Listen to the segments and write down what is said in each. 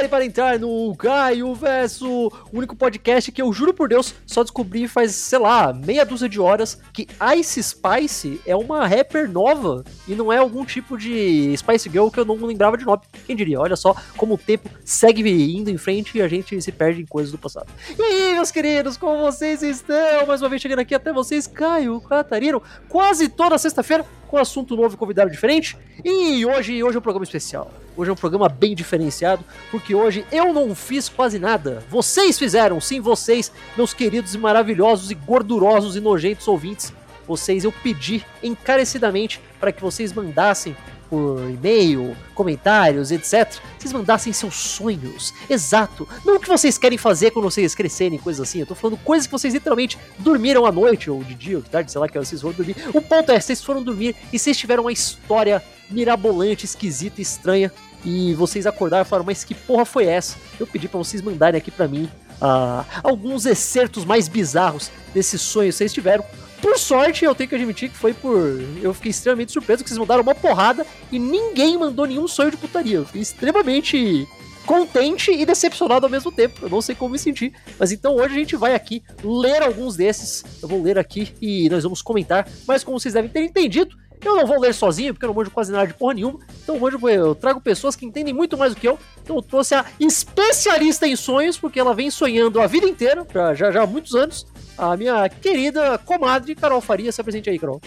prepare para entrar no Caio Verso, o único podcast que eu juro por Deus só descobri faz, sei lá, meia dúzia de horas que Ice Spice é uma rapper nova e não é algum tipo de Spice Girl que eu não lembrava de nome. Quem diria? Olha só como o tempo segue indo em frente e a gente se perde em coisas do passado. E aí, meus queridos, como vocês estão? Mais uma vez chegando aqui até vocês, Caio Catarino, quase toda sexta-feira com assunto novo e convidado diferente. E hoje, hoje é um programa especial. Hoje é um programa bem diferenciado, porque hoje eu não fiz quase nada. Vocês fizeram, sim, vocês, meus queridos e maravilhosos e gordurosos e nojentos ouvintes. Vocês eu pedi encarecidamente para que vocês mandassem por e-mail, comentários, etc. Vocês mandassem seus sonhos. Exato. Não o que vocês querem fazer quando vocês crescerem, coisas assim. Eu tô falando coisas que vocês literalmente dormiram à noite, ou de dia, ou de tarde, sei lá que vocês foram dormir. O ponto é, vocês foram dormir e vocês tiveram uma história mirabolante, esquisita, estranha. E vocês acordaram e falaram, mas que porra foi essa? Eu pedi para vocês mandarem aqui para mim uh, alguns excertos mais bizarros desses sonhos que vocês tiveram. Por sorte, eu tenho que admitir que foi por. Eu fiquei extremamente surpreso que vocês mandaram uma porrada e ninguém mandou nenhum sonho de putaria. Eu fiquei extremamente contente e decepcionado ao mesmo tempo. Eu não sei como me sentir. Mas então hoje a gente vai aqui ler alguns desses. Eu vou ler aqui e nós vamos comentar. Mas como vocês devem ter entendido, eu não vou ler sozinho, porque eu não manjo quase nada de porra nenhuma. Então eu, eu trago pessoas que entendem muito mais do que eu. Então eu trouxe a especialista em sonhos, porque ela vem sonhando a vida inteira, já, já há muitos anos a minha querida comadre Carol Faria. Se apresente aí, Carol.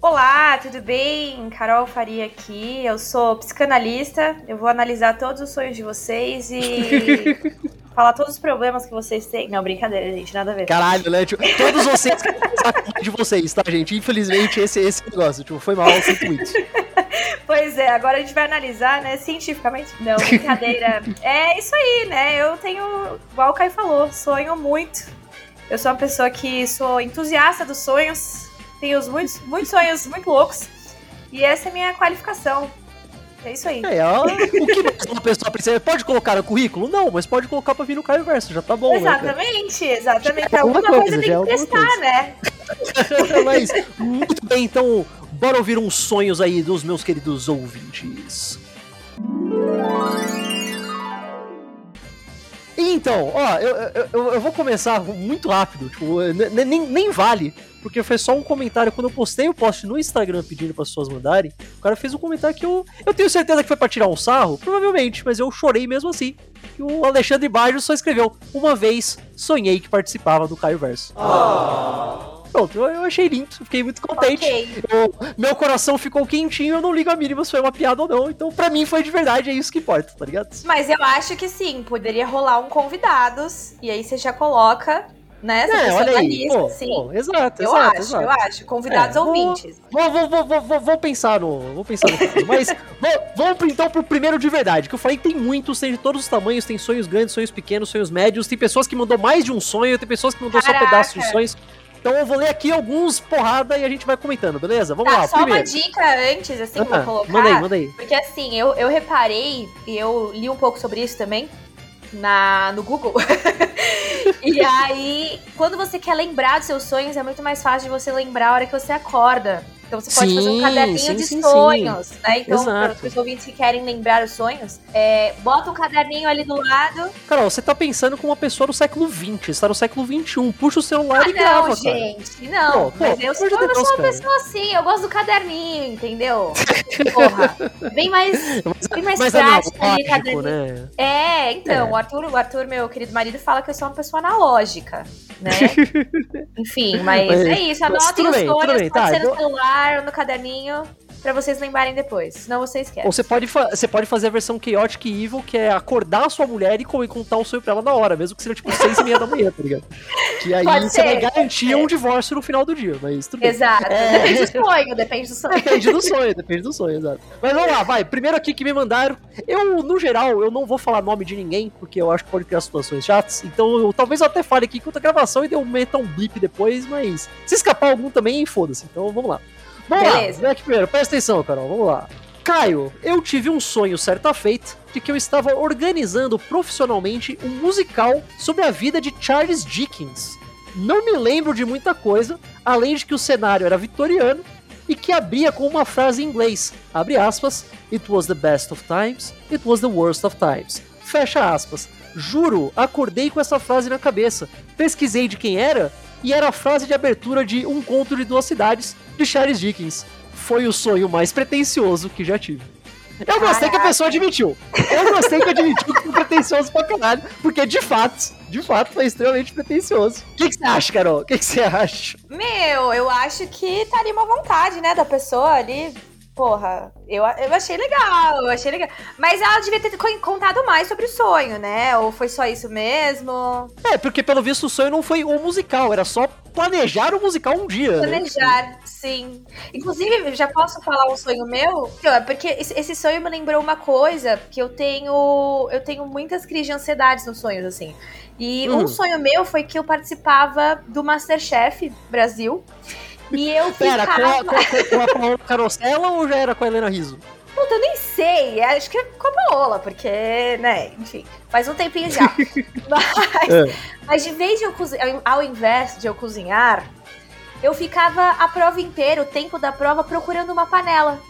Olá, tudo bem? Carol Faria aqui. Eu sou psicanalista. Eu vou analisar todos os sonhos de vocês e falar todos os problemas que vocês têm. Não, brincadeira, gente, nada a ver. Caralho, né? Tipo, todos vocês de vocês, tá, gente? Infelizmente, esse esse negócio. Tipo, foi mal, sinto muito. Pois é, agora a gente vai analisar, né, cientificamente. Não, brincadeira. é isso aí, né? Eu tenho, igual o Caio falou, sonho muito eu sou uma pessoa que sou entusiasta dos sonhos, tenho muitos, muitos sonhos muito loucos. E essa é a minha qualificação. É isso aí. É, o que mais uma pessoa precisa? Pode colocar no currículo? Não, mas pode colocar pra vir no Caio Verso, já tá bom. Né, exatamente, né, exatamente. Alguma coisa, coisa tem que testar, né? mas, muito bem, então, bora ouvir uns sonhos aí dos meus queridos ouvintes. Então, ó, eu, eu, eu vou começar muito rápido, tipo, nem, nem vale, porque foi só um comentário quando eu postei o post no Instagram pedindo para as pessoas mandarem. O cara fez um comentário que eu, eu tenho certeza que foi para tirar um sarro, provavelmente, mas eu chorei mesmo assim. E o Alexandre Baggio só escreveu: Uma vez sonhei que participava do Caio Verso. Oh. Pronto, eu, achei lindo, fiquei muito contente. Okay. Eu, meu coração ficou quentinho, eu não ligo a mínima se foi uma piada ou não. Então, pra mim, foi de verdade, é isso que importa, tá ligado? Mas eu acho que sim, poderia rolar um convidados, e aí você já coloca né? Essa é, olha aí. Lista, pô, pô, exato, eu exato, acho, exato. eu acho. Convidados é, ouvintes. Vou, vou, vou, vou, vou, pensar no. Vou pensar no Mas vamos então pro primeiro de verdade. Que eu falei que tem muitos, tem de todos os tamanhos, tem sonhos grandes, sonhos pequenos, sonhos médios. Tem pessoas que mandou mais de um sonho, tem pessoas que mandou Caraca. só pedaços de sonhos. Então eu vou ler aqui alguns porrada e a gente vai comentando, beleza? Vamos tá, lá. Só primeiro. uma dica antes, assim, ah, vou colocar. Manda aí, manda aí. Porque assim, eu, eu reparei, e eu li um pouco sobre isso também, na, no Google. e aí, quando você quer lembrar dos seus sonhos, é muito mais fácil de você lembrar a hora que você acorda. Então você pode sim, fazer um caderninho sim, de sim, sonhos, né? Então, para os ouvintes que querem lembrar os sonhos, é, bota um caderninho ali do lado. Carol, você tá pensando como uma pessoa do século XX, está no século XXI. Puxa o celular ah, e grava, não, gente, não. Pô, mas pô, eu, sou, eu Deus, sou uma cara. pessoa assim, eu gosto do caderninho, entendeu? Porra. Bem mais, bem mais mas prático é ali, caderninho. Né? É, então, é. O, Arthur, o Arthur, meu querido marido, fala que eu sou uma pessoa analógica, né? Enfim, mas, mas é isso, anotem os sonhos, pode tá, ser no celular no caderninho para vocês lembrarem depois, senão você esquece. Ou você pode, você pode fazer a versão Chaotic Evil, que é acordar a sua mulher e contar o sonho pra ela na hora, mesmo que seja tipo seis e meia da manhã, tá ligado? Que aí pode você ser, vai garantir um divórcio no final do dia, mas tudo bem. Exato, é... depende do sonho, depende do sonho. Depende do sonho, depende do sonho, exato. Mas vamos lá, vai, primeiro aqui que me mandaram, eu, no geral, eu não vou falar nome de ninguém, porque eu acho que pode criar situações chatas, então eu, talvez eu até fale aqui enquanto a gravação e dê um meta um blip depois, mas se escapar algum também, foda-se, então vamos lá. Vamos Beleza. lá, primeiro, presta atenção, Carol, vamos lá. Caio, eu tive um sonho certa feita de que eu estava organizando profissionalmente um musical sobre a vida de Charles Dickens. Não me lembro de muita coisa, além de que o cenário era vitoriano e que abria com uma frase em inglês, abre aspas, It was the best of times, it was the worst of times. Fecha aspas. Juro, acordei com essa frase na cabeça. Pesquisei de quem era e era a frase de abertura de Um Conto de Duas Cidades, de Charles Dickens. Foi o sonho mais pretensioso que já tive. Eu gostei que a pessoa admitiu. Eu gostei que admitiu que foi pretencioso pra caralho, porque de fato, de fato foi extremamente pretencioso. O que, que você acha, Carol? O que, que você acha? Meu, eu acho que tá ali uma vontade, né, da pessoa ali porra, eu, eu achei legal, eu achei legal. Mas ela devia ter contado mais sobre o sonho, né? Ou foi só isso mesmo? É, porque pelo visto o sonho não foi o musical, era só planejar o musical um dia. Né? Planejar, né? sim. Inclusive, já posso falar um sonho meu? Porque esse sonho me lembrou uma coisa que eu tenho. Eu tenho muitas crises de ansiedades nos sonhos, assim. E hum. um sonho meu foi que eu participava do Masterchef Brasil. E eu Pera, ficava... com a, com, a, com a Carosella ou já era com a Helena Riso? Puta, eu nem sei. Acho que é com a Paola, porque, né, enfim, faz um tempinho já. mas, é. mas de vez de eu cozinhar, ao invés de eu cozinhar, eu ficava a prova inteira, o tempo da prova, procurando uma panela.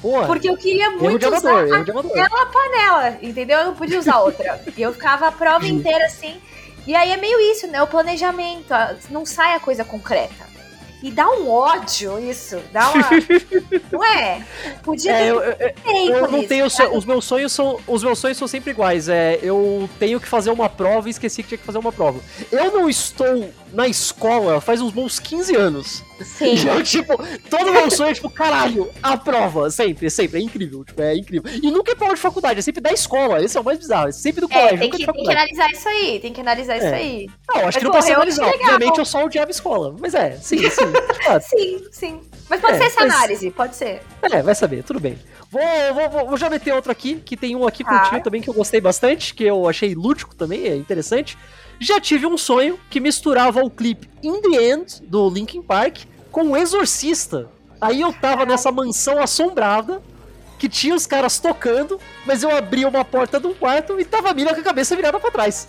Porra, porque eu queria muito amador, usar aquela panela, entendeu? Eu não podia usar outra. e eu ficava a prova inteira assim. E aí é meio isso, né? O planejamento. Não sai a coisa concreta. E dá um ódio isso. Dá uma. não é? Podia ter. É, eu, eu, eu não tenho. So, os meus sonhos são. Os meus sonhos são sempre iguais. É, eu tenho que fazer uma prova e esqueci que tinha que fazer uma prova. Eu não estou na escola faz uns bons 15 anos. Sim. Eu, tipo, todo meu sonho é, tipo, caralho, a prova. Sempre, sempre. É incrível. Tipo, é incrível. E nunca é prova de faculdade, é sempre da escola. Esse é o mais bizarro. É sempre do é, colégio. Tem que, tem que analisar isso aí. Tem que analisar é. isso aí. Não, acho mas, que não precisa analisar. Obviamente eu só odiava escola. Mas é, sim, sim. sim, sim. Mas pode é, ser essa mas... análise, pode ser. É, vai saber, tudo bem. Vou, vou, vou, já meter outro aqui, que tem um aqui ah. contigo também que eu gostei bastante, que eu achei lúdico também, é interessante. Já tive um sonho que misturava o clipe In The End, do Linkin Park, com o Exorcista. Aí eu tava nessa mansão assombrada, que tinha os caras tocando, mas eu abri uma porta de um quarto e tava a mina com a cabeça virada para trás.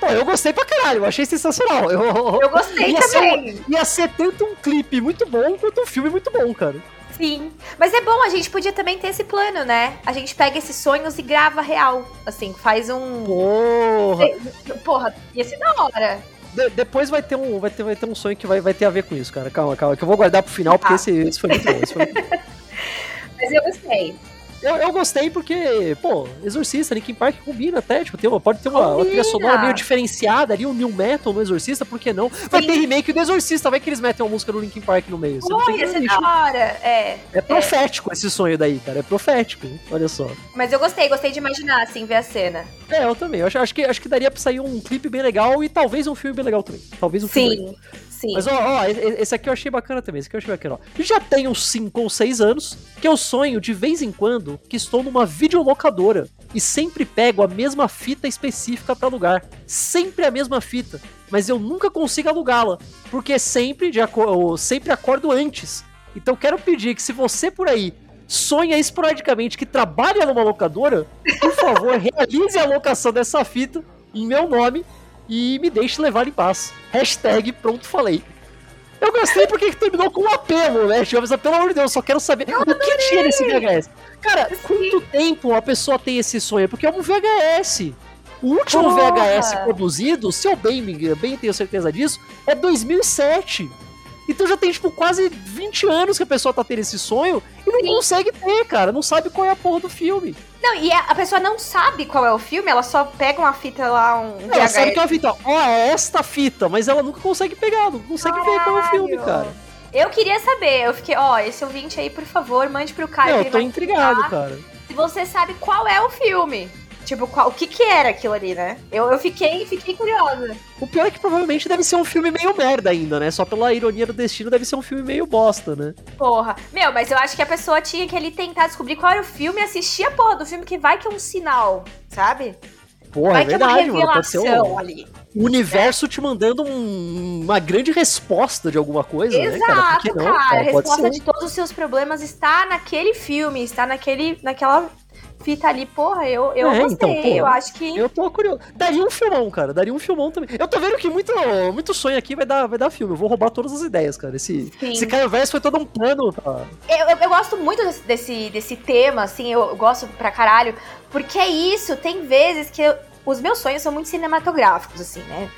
Pô, eu gostei pra caralho, eu achei sensacional. Eu, eu gostei ia também. Ser, ia ser tanto um clipe muito bom quanto um filme muito bom, cara. Sim. Mas é bom, a gente podia também ter esse plano, né? A gente pega esses sonhos e grava real. Assim, faz um. Porra! Porra, ia ser da hora. De, depois vai ter, um, vai, ter, vai ter um sonho que vai, vai ter a ver com isso, cara. Calma, calma. Que eu vou guardar pro final, porque ah. esse, esse foi muito bom. Esse foi muito bom. Mas eu gostei. Eu, eu gostei porque, pô, Exorcista, Linkin Park combina até, tipo, tem uma, pode ter uma, uma trilha sonora meio diferenciada ali, um new metal no Exorcista, por que não? Vai Sim. ter remake do Exorcista, vai que eles metem uma música do Linkin Park no meio. Pô, ia ser da hora, é. É profético é. esse sonho daí, cara, é profético, olha só. Mas eu gostei, gostei de imaginar, assim, ver a cena. É, eu também, eu acho, acho, que, acho que daria pra sair um clipe bem legal e talvez um filme bem legal também. Talvez um filme Sim. Sim. Mas, ó, ó, esse aqui eu achei bacana também. Esse aqui eu achei bacana, ó. Já tenho 5 ou 6 anos que eu sonho de vez em quando que estou numa videolocadora e sempre pego a mesma fita específica para alugar. Sempre a mesma fita. Mas eu nunca consigo alugá-la. Porque sempre, de eu sempre acordo antes. Então quero pedir que se você por aí sonha esporadicamente que trabalha numa locadora, por favor, realize a locação dessa fita em meu nome e me deixe levar em paz. Hashtag pronto falei. Eu gostei porque terminou com um apelo, né, Jovens? Pelo amor de Deus, só quero saber o que tinha nesse VHS. Cara, Sim. quanto tempo a pessoa tem esse sonho? Porque é um VHS. O último Porra. VHS produzido, se eu bem, bem tenho certeza disso, é 2007. Então já tem, tipo, quase 20 anos que a pessoa tá tendo esse sonho e não Sim. consegue ter, cara. Não sabe qual é a porra do filme. Não, e a pessoa não sabe qual é o filme, ela só pega uma fita lá, um. Ela sabe que é uma fita, ó, é esta fita, mas ela nunca consegue pegar, não consegue Caralho. ver qual é o filme, cara. Eu queria saber, eu fiquei, ó, esse ouvinte aí, por favor, mande pro Caio. eu tô intrigado, cara. Se você sabe qual é o filme. Tipo, qual, o que que era aquilo ali, né? Eu, eu fiquei, fiquei curiosa. O pior é que provavelmente deve ser um filme meio merda ainda, né? Só pela ironia do destino deve ser um filme meio bosta, né? Porra. Meu, mas eu acho que a pessoa tinha que ali tentar descobrir qual era o filme e assistir a porra do filme que vai que é um sinal, sabe? Porra, vai é verdade, é revelação mano, um... ali o universo é. te mandando um, uma grande resposta de alguma coisa, Exato, né, cara? Exato, cara. A resposta de todos os seus problemas está naquele filme, está naquele, naquela fita ali, porra, eu, eu é, então, gostei, então, eu acho que... Eu tô curioso. Daria um filmão, cara, daria um filmão também. Eu tô vendo que muito, muito sonho aqui vai dar, vai dar filme, eu vou roubar todas as ideias, cara. Esse, esse Caio Verso foi todo um plano. Eu, eu, eu, gosto muito desse, desse, desse tema, assim, eu, eu gosto pra caralho, porque é isso, tem vezes que eu, os meus sonhos são muito cinematográficos, assim, né?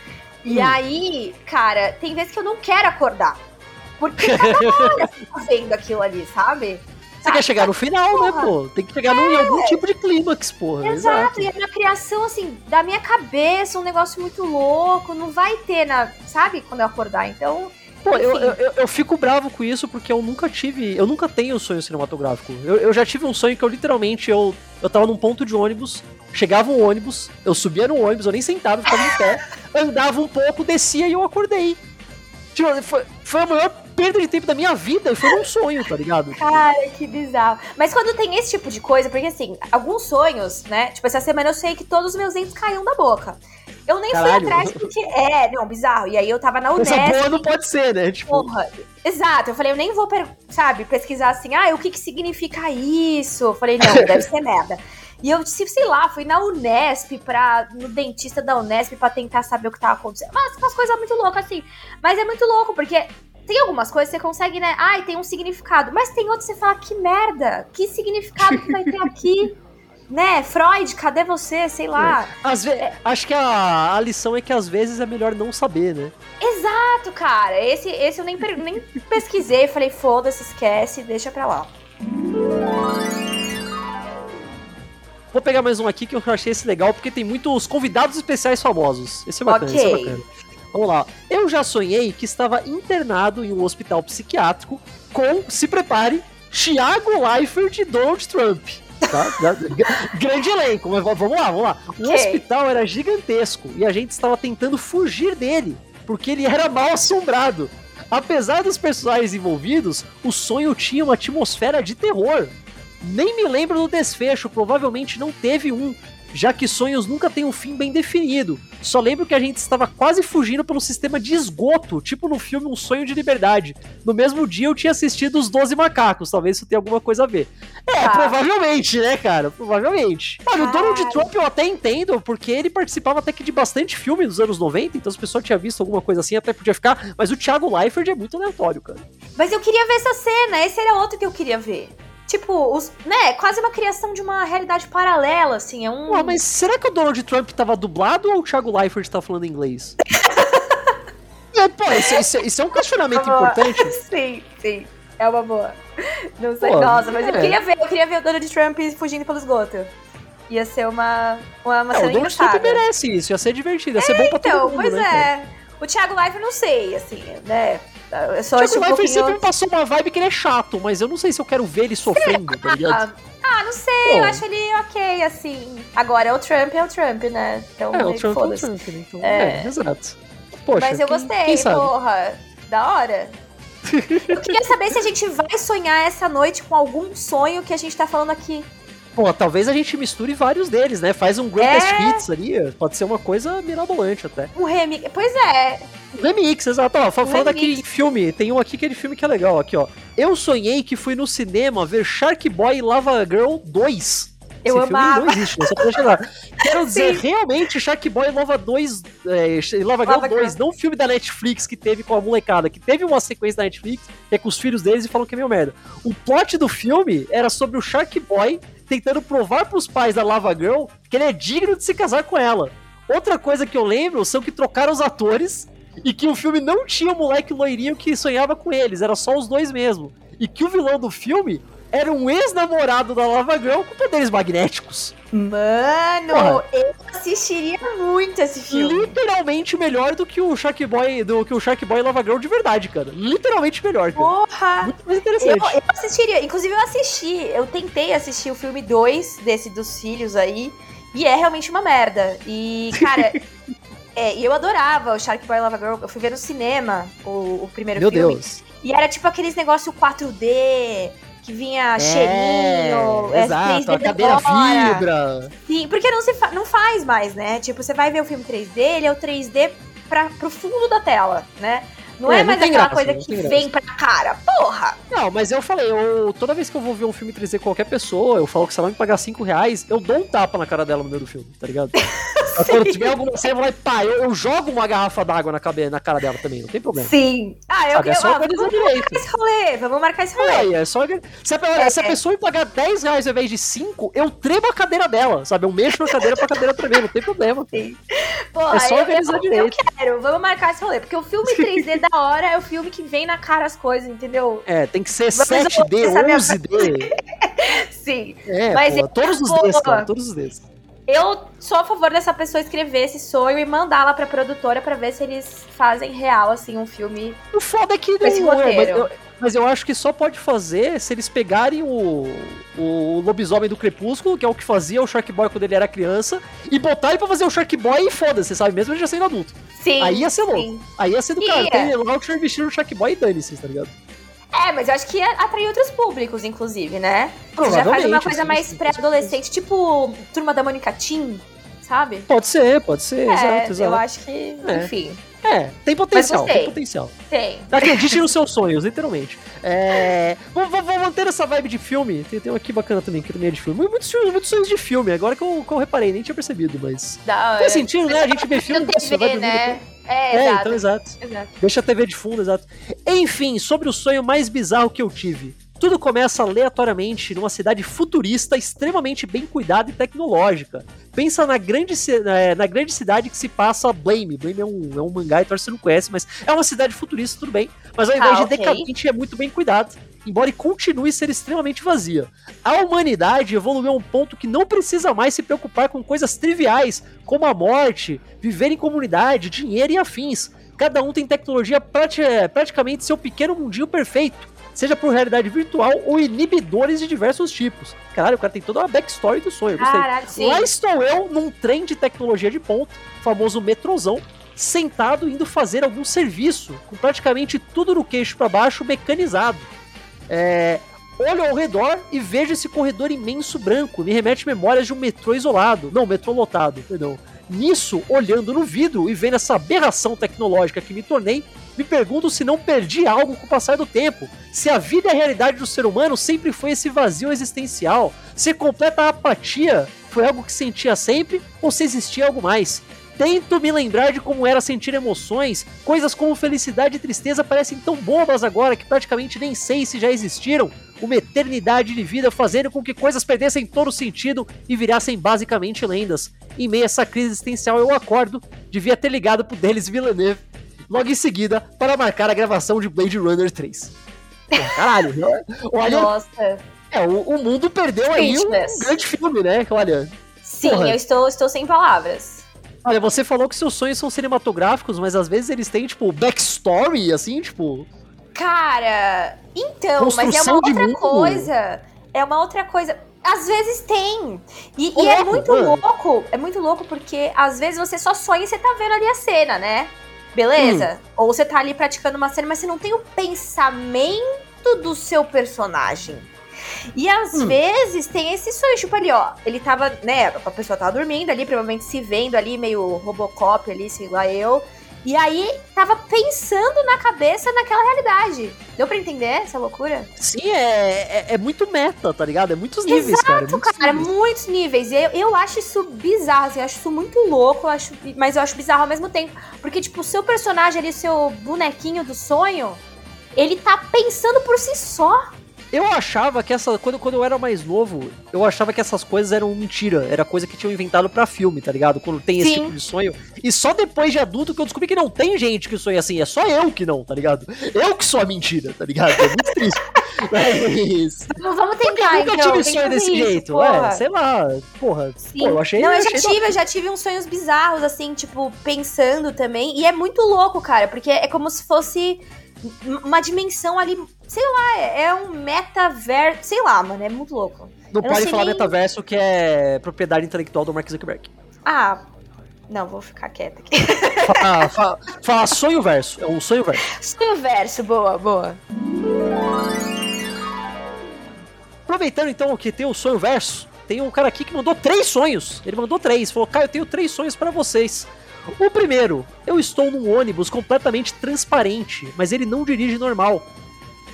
E hum. aí, cara, tem vezes que eu não quero acordar. Porque tá vendo aquilo ali, sabe? Você quer chegar no final, né, porra. né, pô? Tem que chegar é. em algum tipo de clímax, porra. Exato. Exato, e a minha criação, assim, da minha cabeça, um negócio muito louco, não vai ter, na, sabe, quando eu acordar. Então, Pô, eu, eu, eu, fico bravo com isso porque eu nunca tive. Eu nunca tenho sonho cinematográfico. Eu, eu já tive um sonho que eu literalmente. Eu, eu tava num ponto de ônibus, chegava um ônibus, eu subia no ônibus, eu nem sentava, ficava em pé, andava um pouco, descia e eu acordei. Tipo, foi, foi a maior perda de tempo da minha vida e foi um sonho, tá ligado? Cara, que bizarro. Mas quando tem esse tipo de coisa, porque assim, alguns sonhos, né? Tipo, essa semana eu sei que todos os meus dentes caíam da boca. Eu nem Caralho. fui atrás porque. É, não, bizarro. E aí eu tava na Unesp. Essa boa não pode ser, né? Tipo... Porra. Exato. Eu falei, eu nem vou, sabe, pesquisar assim, ah, o que que significa isso? Eu falei, não, deve ser merda. E eu, sei lá, fui na Unesp pra. no dentista da Unesp pra tentar saber o que tava acontecendo. Mas umas coisas muito loucas, assim. Mas é muito louco, porque tem algumas coisas que você consegue, né? Ai, tem um significado. Mas tem outros que você fala, que merda! Que significado que vai ter aqui? né? Freud, cadê você? Sei lá. É. Às é. Acho que a, a lição é que às vezes é melhor não saber, né? Exato, cara. Esse, esse eu nem, nem pesquisei. Falei, foda-se, esquece, deixa pra lá. Vou pegar mais um aqui que eu achei esse legal, porque tem muitos convidados especiais famosos. Esse é bacana, okay. esse é bacana. Vamos lá. Eu já sonhei que estava internado em um hospital psiquiátrico com, se prepare, Thiago Leifert e Donald Trump. Tá? Grande elenco, mas vamos lá, vamos lá. O okay. hospital era gigantesco e a gente estava tentando fugir dele, porque ele era mal assombrado. Apesar dos personagens envolvidos, o sonho tinha uma atmosfera de terror. Nem me lembro do desfecho, provavelmente não teve um, já que sonhos nunca têm um fim bem definido. Só lembro que a gente estava quase fugindo pelo sistema de esgoto, tipo no filme Um Sonho de Liberdade. No mesmo dia eu tinha assistido Os Doze Macacos, talvez isso tenha alguma coisa a ver. É, ah. provavelmente, né, cara? Provavelmente. Olha, o Donald Trump eu até entendo, porque ele participava até que de bastante filme dos anos 90, então as pessoas tinham visto alguma coisa assim, até podia ficar. Mas o Thiago Leifert é muito aleatório, cara. Mas eu queria ver essa cena, esse era outro que eu queria ver. Tipo, os, né, quase uma criação de uma realidade paralela, assim, é um... Ué, mas será que o Donald Trump tava dublado ou o Thiago Leifert tá falando inglês? é, pô, isso, isso, isso, é um questionamento importante. sim, sim, é uma boa. Não sei, pô, nossa, mas é. eu queria ver, eu queria ver o Donald Trump fugindo pelo esgoto. Ia ser uma, uma, uma é, cena O Donald Trump merece isso, ia ser divertido, ia ser bom pra todo então, mundo, pois né? É. O Thiago Leifert, não sei, assim, né... É só tipo, um pouquinho... sempre me passou uma vibe que ele é chato, mas eu não sei se eu quero ver ele sofrendo, tá ligado? Ah, não sei, Pô. eu acho ele ok, assim. Agora, o Trump é o Trump, né? Então, é, o Trump é o Trump, né? então, é. é, exato. Poxa, mas eu gostei, porra. Da hora. eu queria saber se a gente vai sonhar essa noite com algum sonho que a gente tá falando aqui. Pô, talvez a gente misture vários deles, né? Faz um greatest é... hits ali, pode ser uma coisa mirabolante até. Um remix, pois é. Remix, exato. Ó, falando aqui em filme, tem um aqui, aquele filme que é legal, aqui ó. Eu sonhei que fui no cinema ver Shark Boy e Lava Girl 2. Eu Esse amava. não existe, só pra chegar. Quero dizer, realmente, Shark Boy Lava 2, é, Lava Girl Lava 2, Girl. não o filme da Netflix que teve com a molecada, que teve uma sequência da Netflix, que é com os filhos deles e falam que é meio merda. O plot do filme era sobre o Shark Boy tentando provar pros pais da Lava Girl que ele é digno de se casar com ela. Outra coisa que eu lembro são que trocaram os atores e que o filme não tinha o moleque loirinho que sonhava com eles, era só os dois mesmo. E que o vilão do filme era um ex-namorado da Lava Girl com poderes magnéticos. Mano, Porra. eu assistiria muito esse filme. Literalmente melhor do que o Shark Boy, do que o Shark Boy e Lava Girl de verdade, cara. Literalmente melhor. Cara. Porra! Muito mais interessante. Eu, eu, assistiria, inclusive eu assisti, eu tentei assistir o filme 2 desse dos filhos aí, e é realmente uma merda. E, cara, é, eu adorava o Shark Boy e Lava Girl. Eu fui ver no cinema o, o primeiro Meu filme. Deus. E era tipo aqueles negócio 4D, que vinha é, cheirinho, é, exato, a cadeira fibra. Sim, porque não, se fa não faz mais, né? Tipo, você vai ver o filme 3D, ele é o 3D pra, pro fundo da tela, né? Não é, é mais aquela graça, coisa que vem pra cara. Porra! Não, mas eu falei, eu, toda vez que eu vou ver um filme 3D com qualquer pessoa, eu falo que se ela me pagar 5 reais, eu dou um tapa na cara dela no meio do filme, tá ligado? quando tiver alguma cena, eu vou lá e pá, eu, eu jogo uma garrafa d'água na, na cara dela também, não tem problema. Sim. Ah, eu, Sabe, é só ah, vamos marcar esse rolê, vamos marcar esse rolê. É, é só, se, a, é, se a é. pessoa me pagar 10 reais ao invés de 5, eu tremo a cadeira dela, sabe? Eu mexo na cadeira pra cadeira tremer, não tem problema. Sim. Porra, é só organizar eu, direito. Eu quero, vamos marcar esse rolê, porque o filme 3D da hora é o filme que vem na cara as coisas, entendeu? É, tem que ser vamos 7D, 11D. Sim. É, mas pô, todos os Ds, cara, todos os Ds. Eu sou a favor dessa pessoa escrever esse sonho e mandá-la pra produtora para ver se eles fazem real, assim, um filme. O foda é que não, esse roteiro. Mas eu, mas eu acho que só pode fazer se eles pegarem o, o lobisomem do Crepúsculo, que é o que fazia o Shark Boy quando ele era criança, e botar ele pra fazer o Shark Boy e foda-se, sabe? Mesmo ele já sendo adulto. Sim. Aí ia ser louco. Aí ia ser do cara. Tem lá o Shark vestido o Shark Boy e dane-se, tá ligado? É, mas eu acho que ia atrair outros públicos, inclusive, né? Você já faz uma coisa mais pré-adolescente, tipo Turma da Mônica Teen, sabe? Pode ser, pode ser, é, exato, exato. Eu acho que, é. enfim. É, tem potencial, tem potencial. Tem. Acredite nos seus sonhos, literalmente. É, vou, vou, vou, manter essa vibe de filme. Tem, tem um aqui bacana também, que também é de filme. Muitos, muitos sonhos de filme, agora que eu, que eu reparei, nem tinha percebido, mas. Não, Faz sentido, né? A gente vê filme. TV, né? É, é exato. então exato. exato. Deixa a TV de fundo, exato. Enfim, sobre o sonho mais bizarro que eu tive. Tudo começa aleatoriamente numa cidade futurista extremamente bem cuidada e tecnológica. Pensa na grande, na grande cidade que se passa Blame. Blame é um, é um mangá, então você não conhece, mas é uma cidade futurista, tudo bem. Mas ao invés ah, de okay. decadente, é muito bem cuidado embora continue ser extremamente vazia. A humanidade evoluiu a um ponto que não precisa mais se preocupar com coisas triviais, como a morte, viver em comunidade, dinheiro e afins. Cada um tem tecnologia prati praticamente seu pequeno mundinho perfeito seja por realidade virtual ou inibidores de diversos tipos. Caralho, o cara tem toda uma backstory do sonho. Caralho, sim. Lá estou eu num trem de tecnologia de ponta, famoso metrozão, sentado indo fazer algum serviço, com praticamente tudo no queixo para baixo mecanizado. É, olho ao redor e vejo esse corredor imenso branco. Me remete memórias de um metrô isolado. Não, metrô lotado, perdão. Nisso, olhando no vidro e vendo essa aberração tecnológica que me tornei, me pergunto se não perdi algo com o passar do tempo. Se a vida e a realidade do ser humano sempre foi esse vazio existencial. Se completa apatia foi algo que sentia sempre ou se existia algo mais. Tento me lembrar de como era sentir emoções, coisas como felicidade e tristeza parecem tão bobas agora que praticamente nem sei se já existiram. Uma eternidade de vida fazendo com que coisas perdessem todo sentido e virassem basicamente lendas. Em meio a essa crise existencial eu acordo, devia ter ligado pro Denis Villeneuve logo em seguida para marcar a gravação de Blade Runner 3. Pô, caralho, né? Olha, Nossa. É, o, o mundo perdeu aí um grande filme, né? Olha. Sim, porra. eu estou, estou sem palavras. Olha, você falou que seus sonhos são cinematográficos, mas às vezes eles têm, tipo, backstory, assim, tipo. Cara, então, mas é uma outra coisa. É uma outra coisa. Às vezes tem. E, e é muito mano. louco. É muito louco porque às vezes você só sonha e você tá vendo ali a cena, né? Beleza? Hum. Ou você tá ali praticando uma cena, mas você não tem o pensamento do seu personagem. E às hum. vezes tem esse sonho, tipo ali, ó. Ele tava, né? A pessoa tava dormindo ali, provavelmente se vendo ali, meio Robocop ali, sei lá eu. E aí tava pensando na cabeça naquela realidade. Deu pra entender essa loucura? Sim, é, é, é muito meta, tá ligado? É muitos níveis, Exato, cara. É muitos cara, níveis. muitos níveis. Eu, eu acho isso bizarro, assim, eu acho isso muito louco, eu acho, mas eu acho bizarro ao mesmo tempo. Porque, tipo, o seu personagem ali, seu bonequinho do sonho, ele tá pensando por si só. Eu achava que essa. Quando, quando eu era mais novo, eu achava que essas coisas eram mentira. Era coisa que tinham inventado para filme, tá ligado? Quando tem esse tipo de sonho. E só depois de adulto que eu descobri que não tem gente que sonha assim. É só eu que não, tá ligado? Eu que sou a mentira, tá ligado? É muito triste. Mas. Não, vamos tentar, eu nunca então. tive sonho desse isso, jeito. Porra. É, sei lá. Porra. Sim. Pô, eu achei. Não, eu já tive, eu já tive uns sonhos bizarros, assim, tipo, pensando também. E é muito louco, cara, porque é como se fosse uma dimensão ali, sei lá, é, é um metaverso, sei lá, mano, é muito louco. Não pode falar nem... metaverso que é propriedade intelectual do Mark Zuckerberg. Ah, não, vou ficar quieta aqui. Fala, fala, fala sonho verso, é um sonho verso. Sonho verso, boa, boa. Aproveitando então que tem o sonho verso, tem um cara aqui que mandou três sonhos. Ele mandou três, falou, Caio, eu tenho três sonhos para vocês. O primeiro, eu estou num ônibus completamente transparente, mas ele não dirige normal.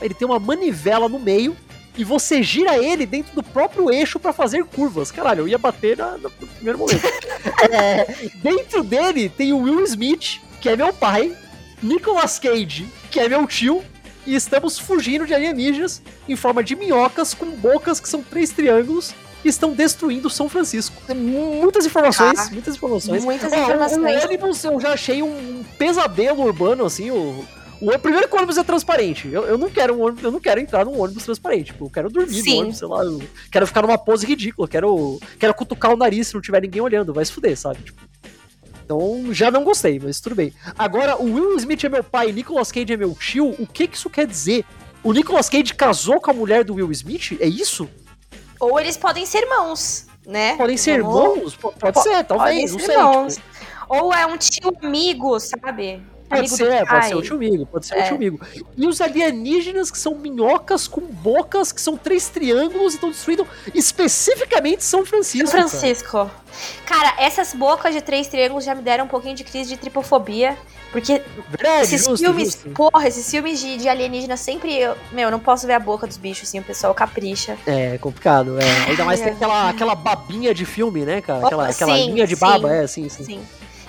Ele tem uma manivela no meio e você gira ele dentro do próprio eixo para fazer curvas. Caralho, eu ia bater na, no primeiro momento. é, dentro dele tem o Will Smith, que é meu pai, Nicolas Cage, que é meu tio, e estamos fugindo de alienígenas em forma de minhocas com bocas que são três triângulos estão destruindo São Francisco. Muitas informações, ah, muitas informações. Muitas informações. O ônibus eu já achei um pesadelo urbano, assim, o o primeiro que o ônibus é transparente. Eu, eu não quero um ônibus, eu não quero entrar num ônibus transparente. Tipo, eu quero dormir Sim. no ônibus, sei lá. Eu quero ficar numa pose ridícula. Quero, quero cutucar o nariz se não tiver ninguém olhando. Vai se fuder, sabe? Tipo, então, já não gostei, mas tudo bem. Agora, o Will Smith é meu pai, Nicolas Cage é meu tio. O que que isso quer dizer? O Nicolas Cage casou com a mulher do Will Smith? É isso? Ou eles podem ser irmãos, né? Podem ser irmãos? Pode, ser, talvez, não sei. Tipo... Ou é um tio amigo, sabe? Pode ser, pode ser o tio Migo, pode ser é. o tio Migo. E os alienígenas que são minhocas com bocas, que são três triângulos e estão destruindo especificamente São Francisco. São Francisco. Cara. cara, essas bocas de três triângulos já me deram um pouquinho de crise de tripofobia. Porque Verdade, esses justo, filmes, justo. porra, esses filmes de, de alienígena sempre. Eu, meu, eu não posso ver a boca dos bichos, assim, o pessoal capricha. É, complicado, é. Ainda mais tem aquela, aquela babinha de filme, né, cara? Aquela, aquela sim, linha de baba, sim, é, assim, sim. Sim.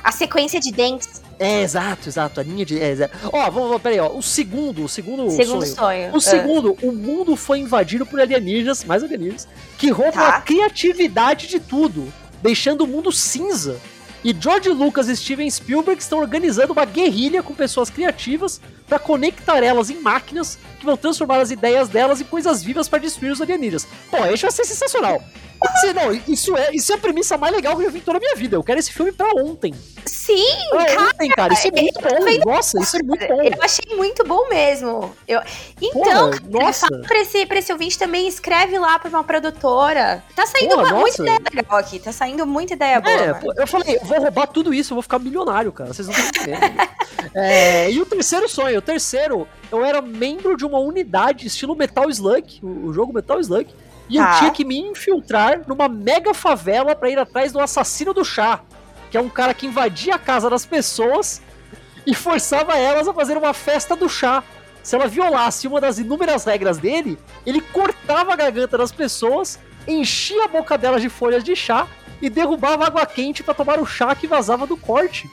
A sequência de dentes é, exato, exato. A linha de. É, Ó, vamos, vamos, peraí, ó. O segundo, o segundo, segundo sonho. sonho. O é. segundo, o mundo foi invadido por alienígenas, mais alienígenas, que roubam tá. a criatividade de tudo, deixando o mundo cinza. E George Lucas e Steven Spielberg estão organizando uma guerrilha com pessoas criativas para conectar elas em máquinas que vão transformar as ideias delas em coisas vivas para destruir os alienígenas. Pô, isso vai ser sensacional. Assim, não, isso é, isso é a premissa mais legal que eu já vi em toda a minha vida. Eu quero esse filme pra ontem. Sim, pra cara, ontem, cara. Isso é muito bom. Nossa, isso é muito bom. Eu achei muito bom mesmo. Eu... Então, Porra, nossa. pra esse, pra esse ouvinte também, escreve lá pra uma produtora. Tá saindo Porra, uma, muita ideia legal aqui. Tá saindo muita ideia boa. É, eu falei, eu vou roubar tudo isso, eu vou ficar milionário, cara. Vocês não estão entendendo. é, e o terceiro sonho. O terceiro, eu era membro de uma unidade estilo Metal Slug, o, jogo Metal Slug e tá. eu tinha que me infiltrar numa mega favela para ir atrás do assassino do chá, que é um cara que invadia a casa das pessoas e forçava elas a fazer uma festa do chá. Se ela violasse uma das inúmeras regras dele, ele cortava a garganta das pessoas, enchia a boca delas de folhas de chá e derrubava água quente para tomar o chá que vazava do corte.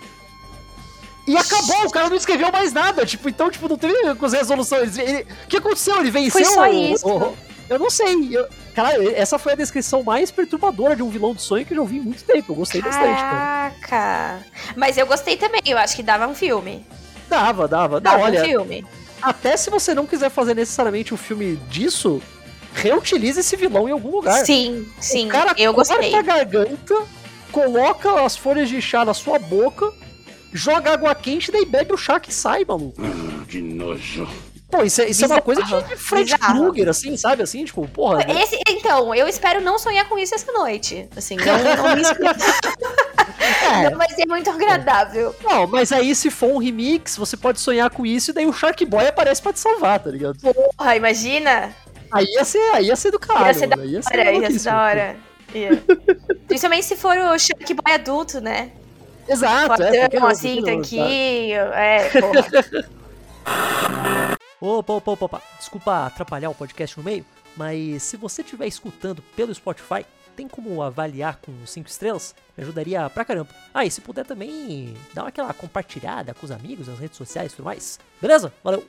E acabou, o cara não escreveu mais nada. Tipo, então, tipo, não teve resolução. o que aconteceu? Ele venceu? Foi só isso. O, eu não sei. Eu, cara, essa foi a descrição mais perturbadora de um vilão de sonho que eu já ouvi em muito tempo. Eu gostei Caraca. bastante, cara. Caraca. Mas eu gostei também. Eu acho que dava um filme. Dava, dava. Dava não, olha, um filme. Até se você não quiser fazer necessariamente um filme disso, reutilize esse vilão em algum lugar. Sim, sim. O cara eu gostei. a garganta, coloca as folhas de chá na sua boca, joga água quente e daí bebe o chá que sai, maluco. Ah, que nojo. Pô, isso é, isso é uma coisa de Fred Krueger, assim, sabe? Assim, tipo, porra. Esse, então, eu espero não sonhar com isso essa noite. Assim, não, não me é. Não vai ser muito agradável. Não, mas aí se for um remix, você pode sonhar com isso e daí o Shark Boy aparece pra te salvar, tá ligado? Porra, imagina! Aí ia ser, aí ia ser do caralho. Ia ser da ia ser hora, ia ser da hora. Yeah. Principalmente se for o Shark Boy adulto, né? Exato, Fortão, é. assim, tanquinho. É, porra. Opa, opa, opa, opa. Desculpa atrapalhar o podcast no meio, mas se você estiver escutando pelo Spotify, tem como avaliar com 5 estrelas? Me ajudaria pra caramba. Ah, e se puder também dar aquela compartilhada com os amigos nas redes sociais e tudo mais. Beleza? Valeu!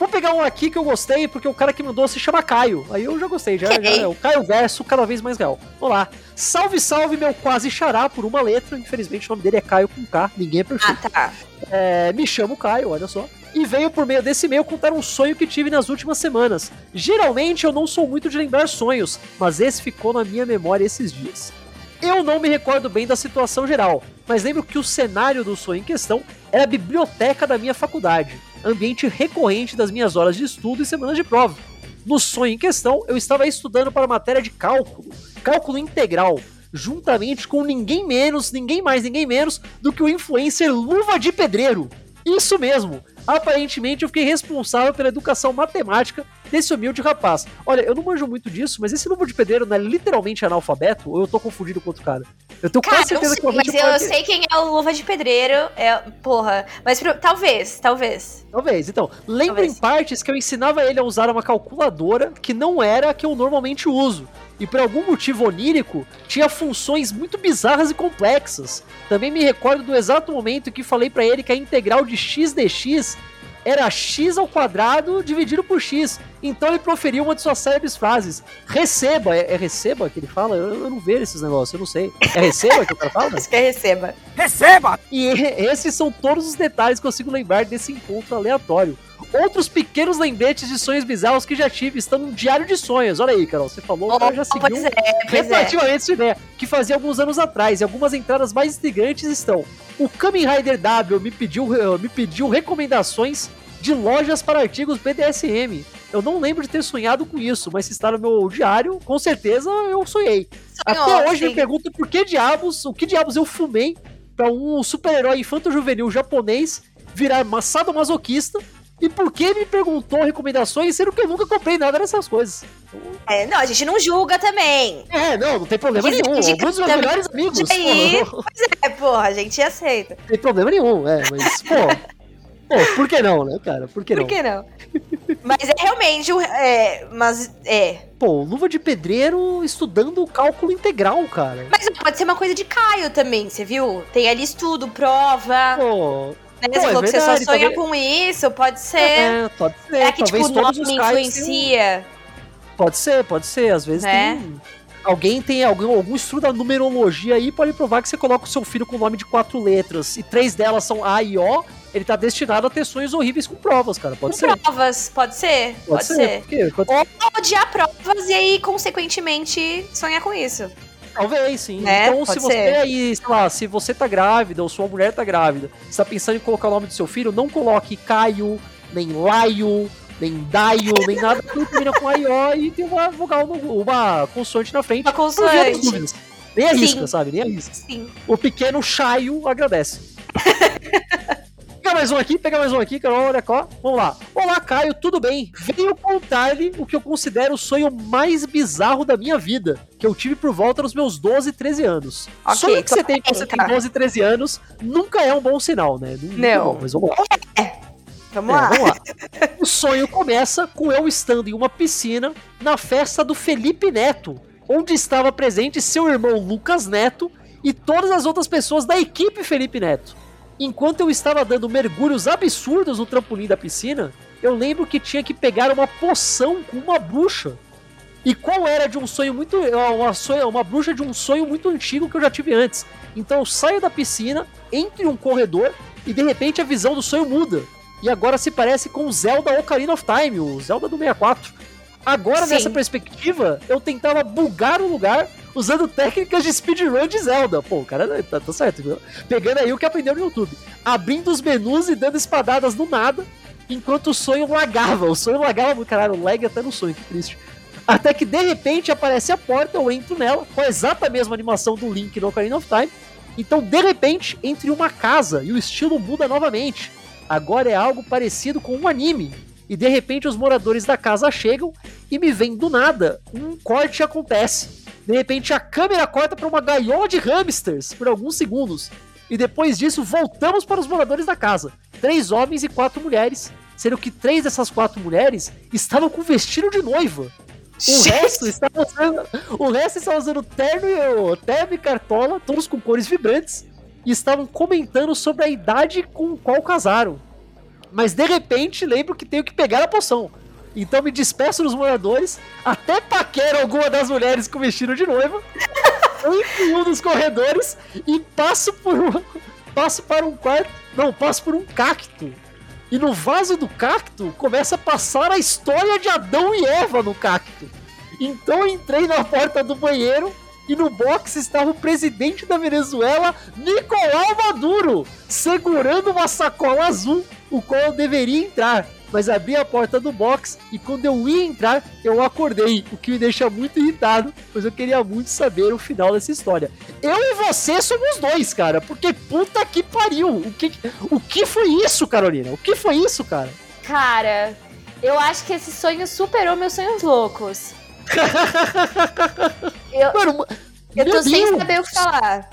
Vou pegar um aqui que eu gostei, porque o cara que mandou se chama Caio. Aí eu já gostei, já, já é o Caio Verso cada vez mais real. Olá. Salve, salve, meu quase xará por uma letra. Infelizmente o nome dele é Caio com K, ninguém é perfeito. Ah, tá. É, me chamo Caio, olha só e veio por meio desse e-mail contar um sonho que tive nas últimas semanas. Geralmente eu não sou muito de lembrar sonhos, mas esse ficou na minha memória esses dias. Eu não me recordo bem da situação geral, mas lembro que o cenário do sonho em questão era a biblioteca da minha faculdade, ambiente recorrente das minhas horas de estudo e semanas de prova. No sonho em questão, eu estava estudando para a matéria de cálculo, cálculo integral, juntamente com ninguém menos, ninguém mais, ninguém menos do que o influencer Luva de Pedreiro. Isso mesmo, Aparentemente eu fiquei responsável pela educação matemática desse humilde rapaz. Olha, eu não manjo muito disso, mas esse novo de pedreiro não é literalmente analfabeto ou eu tô confundido com outro cara? Eu tenho quase certeza que é Mas eu, sei quem é o Luva de Pedreiro. É, porra. Mas talvez, talvez. Talvez. Então, lembra em partes que eu ensinava ele a usar uma calculadora que não era a que eu normalmente uso. E por algum motivo onírico, tinha funções muito bizarras e complexas. Também me recordo do exato momento que falei para ele que a integral de x dx era x ao quadrado dividido por x. Então ele proferiu uma de suas célebres frases. Receba. É, é receba que ele fala? Eu, eu, não vejo esses negócios, eu não sei. É receba que o cara fala? Acho que é receba. Receba! E esses são todos os detalhes que eu consigo lembrar desse encontro aleatório. Outros pequenos lembretes de sonhos bizarros que já tive estão no diário de sonhos. Olha aí, Carol, você falou, oh, já seguiu pois é, pois relativamente é. essa ideia, que fazia alguns anos atrás. E algumas entradas mais intrigantes estão. O Kamen Rider W me pediu, me pediu recomendações de lojas para artigos BDSM. Eu não lembro de ter sonhado com isso, mas se está no meu diário, com certeza eu sonhei. Sonhou, Até hoje sim. me pergunto por que diabos, o que diabos eu fumei para um super-herói infanto-juvenil japonês virar massado masoquista e por que me perguntou recomendações, sendo que eu nunca comprei nada dessas coisas? É, não, a gente não julga também. É, não, não tem problema nenhum. Alguns dos meus melhores amigos. Aí, pois é, porra, a gente aceita. Não tem problema nenhum, é, mas, pô. pô, por que não, né, cara? Por que não? Por que não? mas é realmente, é, mas é. Pô, luva de pedreiro estudando cálculo integral, cara. Mas pode ser uma coisa de Caio também, você viu? Tem ali estudo, prova. Pô, Pô, você falou é que verdade, você só sonha com isso, pode ser. É, pode ser. É que, Talvez tipo, o nome influencia. Pode ser, pode ser. Às vezes né? tem... Alguém tem algum, algum estudo da numerologia aí, pode provar que você coloca o seu filho com nome de quatro letras e três delas são A e O, ele tá destinado a ter sonhos horríveis com provas, cara. Pode com ser. provas, pode ser. Pode, pode ser. ser. Pode... Ou odiar provas e aí, consequentemente, sonhar com isso. Talvez, sim. Né? Então, Pode se você ser. aí, sei lá, se você tá grávida ou sua mulher tá grávida, você tá pensando em colocar o nome do seu filho, não coloque Caio, nem Laio, nem Daio, nem nada que termina com AIO e tem uma vogal, uma consoante na frente. Uma consoante. Nem arrisca, Sim. sabe? Nem arrisca. Sim. O pequeno Chaio agradece. Pega mais um aqui, pega mais um aqui, Carol, olha só. Vamos lá. Olá, Caio, tudo bem? Venho contar-lhe o que eu considero o sonho mais bizarro da minha vida, que eu tive por volta dos meus 12, 13 anos. Okay, sonho que você tem quando você tem 12, 13 anos nunca é um bom sinal, né? Não. não. Bom, mas vamos lá. É. Vamos, é, lá. vamos lá. o sonho começa com eu estando em uma piscina na festa do Felipe Neto, onde estava presente seu irmão Lucas Neto e todas as outras pessoas da equipe Felipe Neto enquanto eu estava dando mergulhos absurdos no trampolim da piscina, eu lembro que tinha que pegar uma poção com uma bruxa. E qual era de um sonho muito. Uma, sonho, uma bruxa de um sonho muito antigo que eu já tive antes. Então eu saio da piscina, entre um corredor e de repente a visão do sonho muda. E agora se parece com o Zelda Ocarina of Time, o Zelda do 64. Agora, Sim. nessa perspectiva, eu tentava bugar o lugar usando técnicas de speedrun de Zelda. Pô, o cara tá, tá certo, viu? Pegando aí o que aprendeu no YouTube. Abrindo os menus e dando espadadas no nada, enquanto o sonho lagava. O sonho lagava, caralho, lag até no sonho, que triste. Até que de repente aparece a porta, eu entro nela, com a exata mesma animação do Link no Ocarina of Time. Então, de repente, entre uma casa e o estilo muda novamente. Agora é algo parecido com um anime. E de repente os moradores da casa chegam e me vem do nada. Um corte acontece. De repente a câmera corta para uma gaiola de hamsters por alguns segundos. E depois disso voltamos para os moradores da casa. Três homens e quatro mulheres. Sendo que três dessas quatro mulheres estavam com vestido de noiva. O resto estava usando, o resto estava usando terno e, terno e cartola, todos com cores vibrantes, e estavam comentando sobre a idade com qual casaram. Mas de repente lembro que tenho que pegar a poção. Então me despeço dos moradores, até paquero alguma das mulheres com vestido de noiva, entro um dos corredores e passo por um, passo para um quarto, não, passo por um cacto. E no vaso do cacto começa a passar a história de Adão e Eva no cacto. Então entrei na porta do banheiro e no box estava o presidente da Venezuela, Nicolau Maduro, segurando uma sacola azul, o qual eu deveria entrar mas abri a porta do box e quando eu ia entrar, eu acordei, o que me deixa muito irritado, pois eu queria muito saber o final dessa história. Eu e você somos dois, cara, porque puta que pariu! O que, o que foi isso, Carolina? O que foi isso, cara? Cara, eu acho que esse sonho superou meus sonhos loucos. eu... Mano, Eu tô Meu sem Deus. saber o que falar.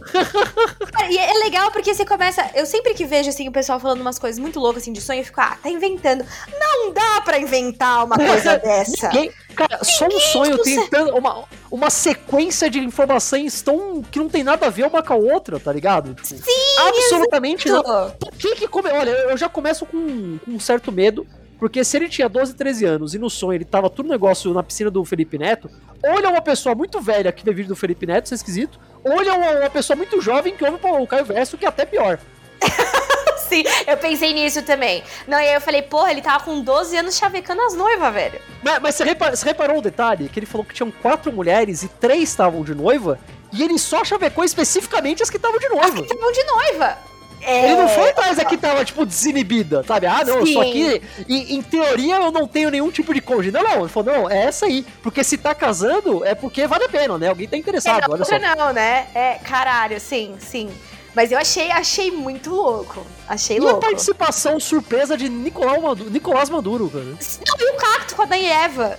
e é legal porque você começa. Eu sempre que vejo assim o pessoal falando umas coisas muito loucas assim de sonho, eu fico, ah, tá inventando. Não dá pra inventar uma coisa dessa. Ninguém, cara, só um sonho tem uma, uma sequência de informações tão. que não tem nada a ver uma com a outra, tá ligado? Tipo, Sim! Absolutamente não. Por que que come... Olha, eu já começo com, com um certo medo. Porque se ele tinha 12, 13 anos e no sonho ele tava tudo negócio na piscina do Felipe Neto, ou ele é uma pessoa muito velha que vê vídeo do Felipe Neto, isso é esquisito, ou ele é uma, uma pessoa muito jovem que ouve o Caio Verso, que é até pior. Sim, eu pensei nisso também. Não, e aí eu falei, porra, ele tava com 12 anos chavecando as noivas, velho. Mas, mas você, reparou, você reparou o detalhe? Que ele falou que tinham quatro mulheres e três estavam de noiva, e ele só chavecou especificamente as que estavam de noiva. As que estavam de noiva. É... Ele não foi atrás aqui tava, tipo, desinibida, sabe? Ah, não, Sim. só que, em, em, teoria, eu não tenho nenhum tipo de cônjuge. Não, não, ele falou, não, é essa aí. Porque se tá casando, é porque vale a pena, né? Alguém tá interessado, é, não, olha só. Não, né? É, caralho, sim, sim. Mas eu achei, achei muito louco. Achei e louco. a participação surpresa de Nicolau Maduro, Nicolás Maduro, cara? Não, e o cacto com a Dani Eva?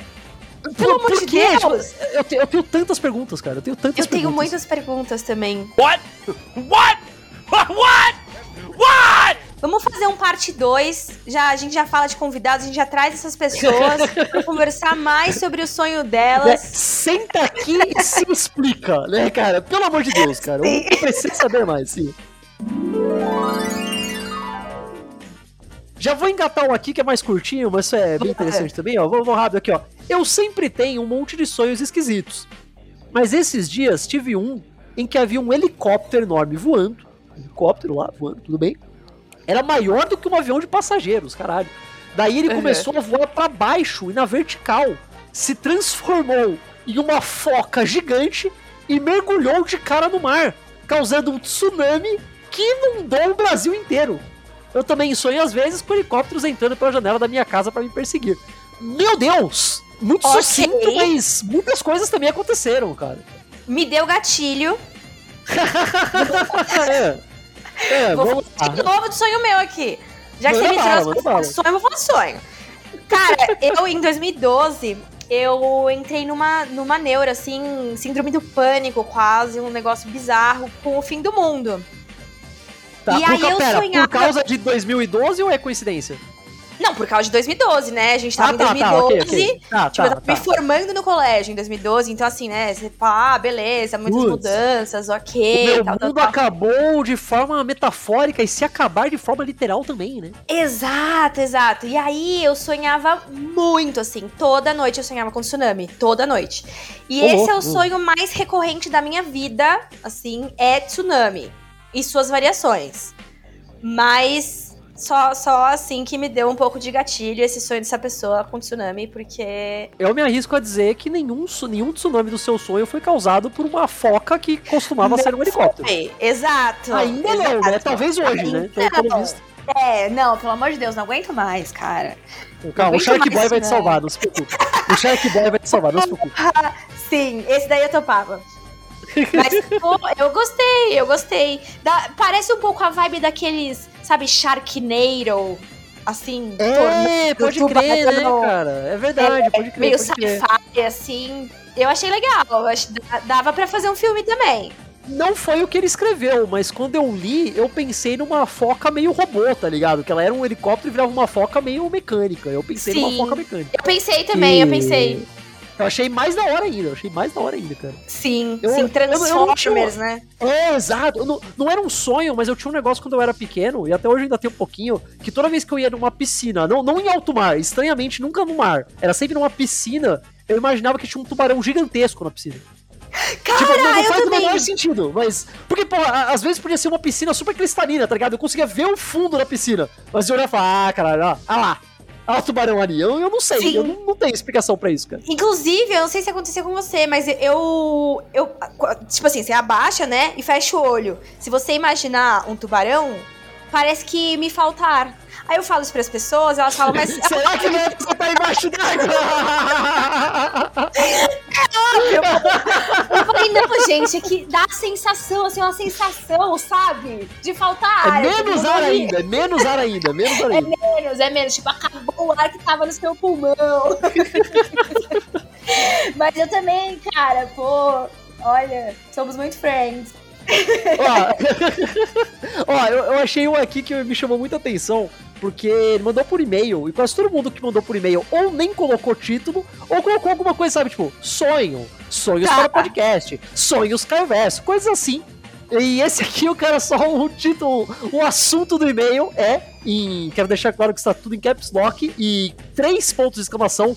Pelo amor de Deus! Tipo, eu, tenho, eu tenho tantas perguntas, cara. Eu tenho tantas eu perguntas. Eu tenho muitas perguntas também. What? What? What? What? Vamos fazer um parte 2. Já, a gente já fala de convidados, a gente já traz essas pessoas para conversar mais sobre o sonho delas. É, senta aqui e se explica, né, cara? Pelo amor de Deus, cara. Sim. Eu preciso saber mais, sim. Já vou engatar um aqui que é mais curtinho, mas é bem interessante também, ó. Vou, vou rápido aqui, ó. Eu sempre tenho um monte de sonhos esquisitos. Mas esses dias tive um em que havia um helicóptero enorme voando helicóptero lá voando, tudo bem. Era maior do que um avião de passageiros, caralho. Daí ele começou a voar para baixo e na vertical. Se transformou em uma foca gigante e mergulhou de cara no mar, causando um tsunami que inundou o Brasil inteiro. Eu também sonho às vezes com helicópteros entrando pela janela da minha casa para me perseguir. Meu Deus! Muito okay. sucinto, mas muitas coisas também aconteceram, cara. Me deu gatilho. É. É, vou falar de novo do sonho meu aqui. Já que você me tirou as sonho, eu vou falar sonho. Cara, eu em 2012, eu entrei numa, numa neura, assim, síndrome do pânico quase, um negócio bizarro com o fim do mundo. Tá, e aí eu pera, sonhava... Por causa de 2012 ou é coincidência? Não, por causa de 2012, né? A gente tava ah, em 2012. Tá, okay, okay. Tá, tipo, tá, eu tava me formando no colégio em 2012. Então, assim, né? Você fala, ah, beleza, muitas mudanças, ok. O meu tal, mundo tal, acabou de forma metafórica e se acabar de forma literal também, né? Exato, exato. E aí eu sonhava muito, assim. Toda noite eu sonhava com tsunami. Toda noite. E oh, esse é o oh. sonho mais recorrente da minha vida, assim, é tsunami. E suas variações. Mas só, só assim que me deu um pouco de gatilho esse sonho dessa pessoa com tsunami, porque. Eu me arrisco a dizer que nenhum, nenhum tsunami do seu sonho foi causado por uma foca que costumava não ser um helicóptero. Foi. Exato. Ainda exato. não, né? Talvez hoje, né? Então, não. É, não, pelo amor de Deus, não aguento mais, cara. Calma, o Shark Boy vai te salvar, não se preocupe. O Shark Boy vai te salvar, não se preocupe. Sim, esse daí eu topava. Mas, pô, eu gostei, eu gostei. Da, parece um pouco a vibe daqueles sabe, Sharknado, assim. É, pode crer, né, cara? É verdade, é, pode crer. Meio sci-fi, assim. Eu achei legal. Eu dava para fazer um filme também. Não foi o que ele escreveu, mas quando eu li, eu pensei numa foca meio robô, tá ligado? Que ela era um helicóptero e virava uma foca meio mecânica. Eu pensei Sim. numa foca mecânica. Eu pensei também, e... eu pensei. Eu achei mais da hora ainda, eu achei mais da hora ainda, cara. Sim, eu, sim, Transformers, né? É, exato. Não, não, era um sonho, mas eu tinha um negócio quando eu era pequeno, e até hoje ainda tem um pouquinho, que toda vez que eu ia numa piscina, não, não em alto mar, estranhamente nunca no mar, era sempre numa piscina, eu imaginava que tinha um tubarão gigantesco na piscina. Cara, tipo, não, não faz o menor sentido, mas. Porque, pô, às vezes podia ser uma piscina super cristalina, tá ligado? Eu conseguia ver o fundo da piscina. Mas eu olhava e falava, ah, caralho, ah lá, ah, o tubarão ali. Eu, eu não sei, Sim. eu não, não, tenho explicação para isso, cara. Inclusive, eu não sei se aconteceu com você, mas eu, eu. Tipo assim, você abaixa, né? E fecha o olho. Se você imaginar um tubarão, parece que me falta ar. Aí eu falo isso pras pessoas, elas falam, mas. Será que não é você tá embaixo d'água? eu falei, não, gente, é que dá a sensação, assim, uma sensação, sabe? De faltar é ar. É menos ar ainda, é menos ar ainda, menos ar é ainda. É menos, é menos. Tipo, acabou o ar que tava no seu pulmão. mas eu também, cara, pô Olha, somos muito friends. Ó, ó eu, eu, achei um aqui que me chamou muita atenção, porque ele mandou por e-mail, e quase todo mundo que mandou por e-mail ou nem colocou título, ou colocou alguma coisa, sabe, tipo, sonho, sonhos tá. para podcast, sonhos Caio Verso, coisas assim. E esse aqui, o cara só o título, o assunto do e-mail é em. Quero deixar claro que está tudo em caps lock e três pontos de exclamação.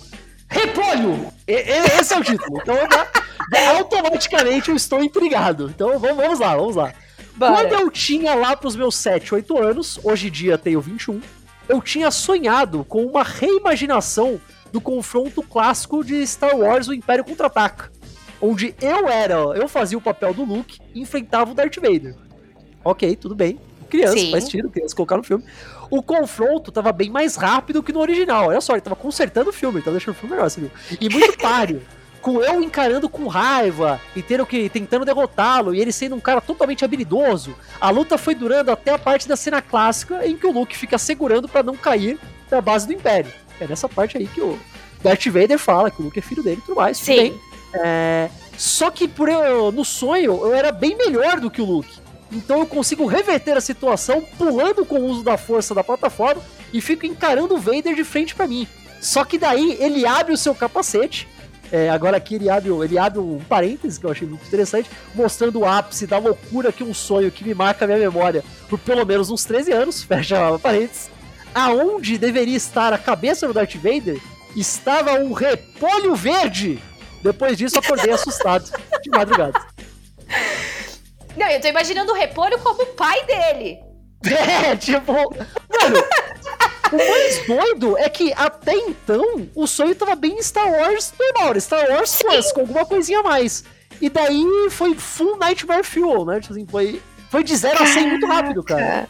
Repolho! E, esse é o título. Então automaticamente eu estou intrigado. Então vamos lá, vamos lá. Bora. Quando eu tinha lá pros meus 7, 8 anos, hoje em dia tenho 21, eu tinha sonhado com uma reimaginação do confronto clássico de Star Wars O Império Contra-Ataca onde eu era, eu fazia o papel do Luke e enfrentava o Darth Vader. Ok, tudo bem. Criança, Sim. faz tiro, criança colocar no filme. O confronto tava bem mais rápido que no original. Olha só, ele tava consertando o filme, ele tava deixando o filme melhor, você viu? E muito páreo. Com eu encarando com raiva e tendo que tentando derrotá-lo e ele sendo um cara totalmente habilidoso. A luta foi durando até a parte da cena clássica em que o Luke fica segurando para não cair da base do Império. É nessa parte aí que o Darth Vader fala que o Luke é filho dele e tudo mais. Sim. Bem. É, só que por eu, no sonho eu era bem melhor do que o Luke. Então eu consigo reverter a situação pulando com o uso da força da plataforma e fico encarando o Vader de frente para mim. Só que daí ele abre o seu capacete. É, agora aqui ele abre, ele abre um parêntese que eu achei muito interessante, mostrando o ápice da loucura que um sonho que me marca a minha memória por pelo menos uns 13 anos, fecha parênteses. Aonde deveria estar a cabeça do Darth Vader estava um repolho verde depois disso, acordei assustado de madrugada. Não, eu tô imaginando o Repolho como o pai dele. É, tipo. Mano, o mais doido é que até então o sonho tava bem Star Wars normal, Star Wars Plus, com alguma coisinha a mais. E daí foi full Nightmare Fuel, né? Tipo assim, foi, foi de 0 a 100 muito rápido, cara.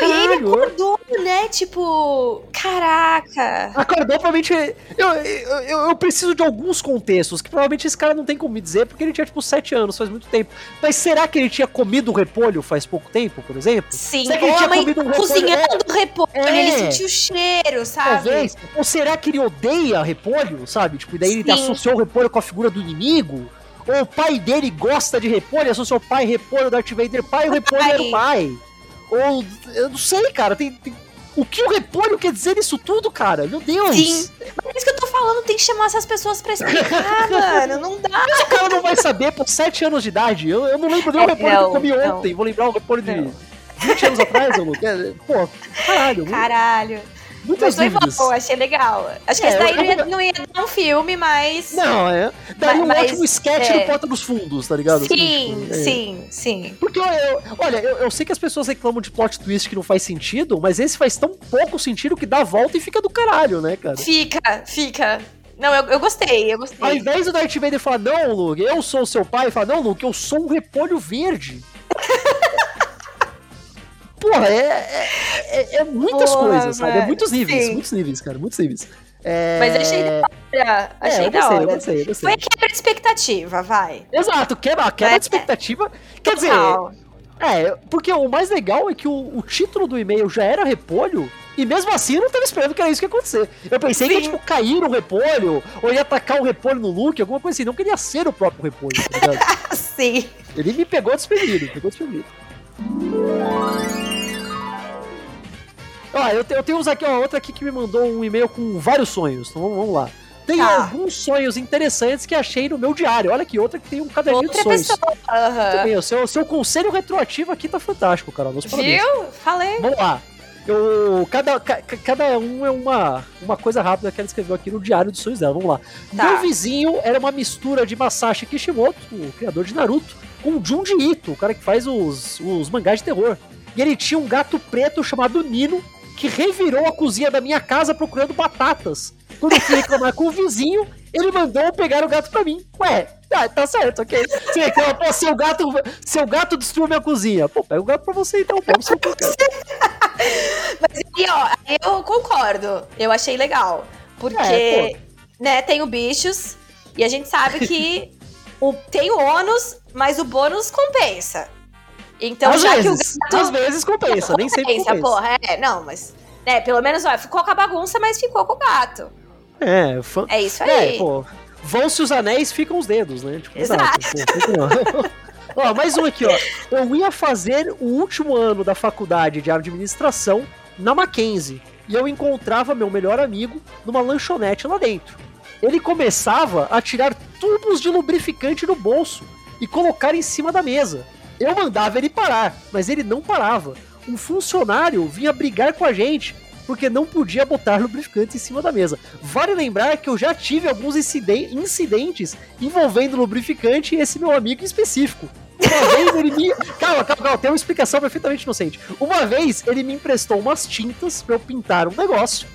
E ele acordou, né? Tipo, caraca. Acordou, provavelmente. Eu, eu, eu, preciso de alguns contextos, que provavelmente esse cara não tem como me dizer, porque ele tinha, tipo, 7 anos, faz muito tempo. Mas será que ele tinha comido o repolho faz pouco tempo, por exemplo? Sim, será que ele tinha comido um cozinhando o repolho, é. ele sentiu o cheiro, sabe? Talvez. Ou será que ele odeia repolho, sabe? Tipo, e daí Sim. ele associou o repolho com a figura do inimigo? Ou o pai dele gosta de repolho, associou o pai repolho, Darth Vader pai, o repolho era o pai. Ou. Eu não sei, cara. Tem, tem, o que o repolho quer dizer nisso tudo, cara? Meu Deus! Sim. Mas é isso que eu tô falando, tem que chamar essas pessoas pra explicar, mano. Não dá. Mas o cara não vai saber por 7 anos de idade. Eu, eu não lembro nem o repolho não, que eu comi não. ontem. Vou lembrar o repolho de 20 anos atrás, eu, Pô, caralho. Caralho. Muitas mas dúvidas. Bom, achei legal. Acho que é, esse daí não ia, não ia, dar um filme, mas. Não, é. Daria um mas, ótimo sketch é. no Porta dos Fundos, tá ligado? Sim, assim, tipo, é. sim, sim. Porque eu, eu olha, eu, eu, sei que as pessoas reclamam de plot twist que não faz sentido, mas esse faz tão pouco sentido que dá a volta e fica do caralho, né, cara? Fica, fica. Não, eu, eu gostei, eu gostei. Ao invés do Darth Vader falar, não, Luke, eu sou o seu pai, falar, não, Luke, eu sou um repolho verde. Porra, é, é, é, é muitas porra, coisas, sabe? É muitos níveis, sim. muitos níveis, cara, muitos níveis. É... Mas achei da hora. Achei é, da hora. Eu gostei, eu gostei. Foi quebra de expectativa, vai. Exato, quebra, quebra de expectativa. Quer dizer, é, porque o mais legal é que o, o título do e-mail já era repolho. E mesmo assim eu não tava esperando que era isso que ia acontecer. Eu pensei Sim. que ia, tipo, cair um repolho, ou ia atacar um repolho no Luke, alguma coisa assim. Não queria ser o próprio repolho, tá ligado? Sim. Ele me pegou desprevenido, pegou desprevenido. Ó, eu, te, eu tenho uns aqui, ó, outra aqui que me mandou um e-mail com vários sonhos. Então vamos, vamos lá. Tem tá. alguns sonhos interessantes que achei no meu diário. Olha aqui, outra que tem um caderninho outra de sonhos. Uhum. o seu, seu conselho retroativo aqui tá fantástico, Carol. Viu? Falei. Vamos lá. Eu, cada, ca, cada um é uma, uma coisa rápida que ela escreveu aqui no diário de sonhos dela. Vamos lá. Tá. Meu vizinho era uma mistura de Masashi Kishimoto, o criador de Naruto, com Junji Ito, o cara que faz os, os mangás de terror. E ele tinha um gato preto chamado Nino, que revirou a cozinha da minha casa procurando batatas. Quando eu fui reclamar com o vizinho, ele mandou pegar o gato pra mim. Ué, tá, tá certo, ok. Você reclama, pô, seu gato, seu gato destruiu minha cozinha. Pô, pega o gato pra você então, pô, seu Mas aí, ó, eu concordo. Eu achei legal. Porque, é, né, tenho bichos e a gente sabe que o, tem o ônus, mas o bônus compensa. Então, às já vezes, que o gato. Às vezes compensa, não, nem sempre compensa. porra, é, não, mas. Né, pelo menos, ó, ficou com a bagunça, mas ficou com o gato. É, fã... é isso aí. É, pô. Vão-se os anéis, ficam os dedos, né? Tipo, exato. exato. ó, mais um aqui, ó. Eu ia fazer o último ano da faculdade de administração na Mackenzie. E eu encontrava meu melhor amigo numa lanchonete lá dentro. Ele começava a tirar tubos de lubrificante do bolso e colocar em cima da mesa. Eu mandava ele parar, mas ele não parava. Um funcionário vinha brigar com a gente porque não podia botar lubrificante em cima da mesa. Vale lembrar que eu já tive alguns incidentes envolvendo lubrificante e esse meu amigo em específico. Uma vez ele me. Calma, calma, calma, tem uma explicação perfeitamente inocente. Uma vez ele me emprestou umas tintas para eu pintar um negócio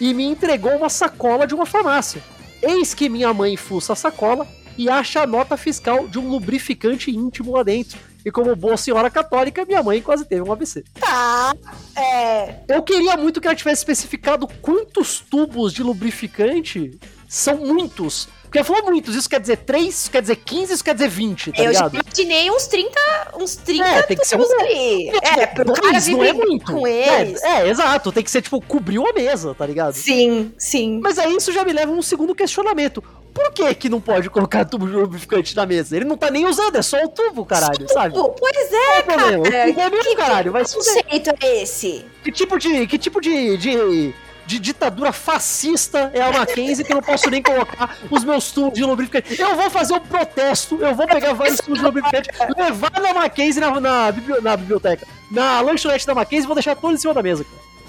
e me entregou uma sacola de uma farmácia. Eis que minha mãe fuça a sacola e acha a nota fiscal de um lubrificante íntimo lá dentro. E como boa senhora católica, minha mãe quase teve um AVC. Tá, é. Eu queria muito que ela tivesse especificado quantos tubos de lubrificante são muitos. Porque ela falou muitos, isso quer dizer 3, isso quer dizer 15, isso quer dizer 20, tá eu ligado? Eu imaginei uns 30, uns 30 é, tem que ser um... ali. É, é pro cara não é muito. com eles. É, é, exato, tem que ser, tipo, cobriu a mesa, tá ligado? Sim, sim. Mas aí isso já me leva a um segundo questionamento. Por que que não pode colocar tubo de lubrificante na mesa? Ele não tá nem usando, é só o tubo, caralho, sabe? Pois é, é cara. O tubo é mesmo, que, caralho, vai Que conceito é esse? Que tipo de... Que tipo de... de de ditadura fascista é a Mackenzie que eu não posso nem colocar os meus tubos de lubrificante. Eu vou fazer um protesto, eu vou pegar vários tubos de lubrificante, levar na Mackenzie na, na, na, biblioteca, na lanchonete da Mackenzie e vou deixar todos em cima da mesa.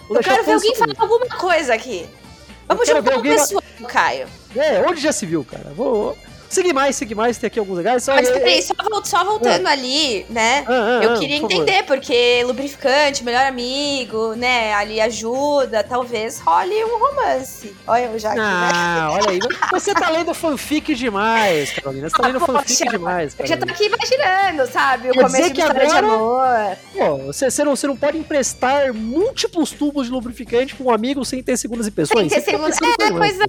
Vou eu quero ver alguém falar alguma coisa aqui. Vamos juntar um pessoal, Caio. É, onde já se viu, cara? Vou, Segui mais, segui mais, tem aqui alguns legais. Só, Mas peraí, só, só voltando ah. ali, né? Ah, ah, eu ah, queria entender, por porque lubrificante, melhor amigo, né? Ali ajuda, talvez role um romance. Olha eu já aqui, né? Ah, olha aí. Você tá lendo fanfic demais, Carolina. Você tá lendo fanfic demais, Carolina. Eu já tô aqui imaginando, sabe? O Quer começo de agora, de amor. Pô, você, você, não, você não pode emprestar múltiplos tubos de lubrificante pra um amigo sem ter segundas impressões. Sem ter segundas. É, pois é.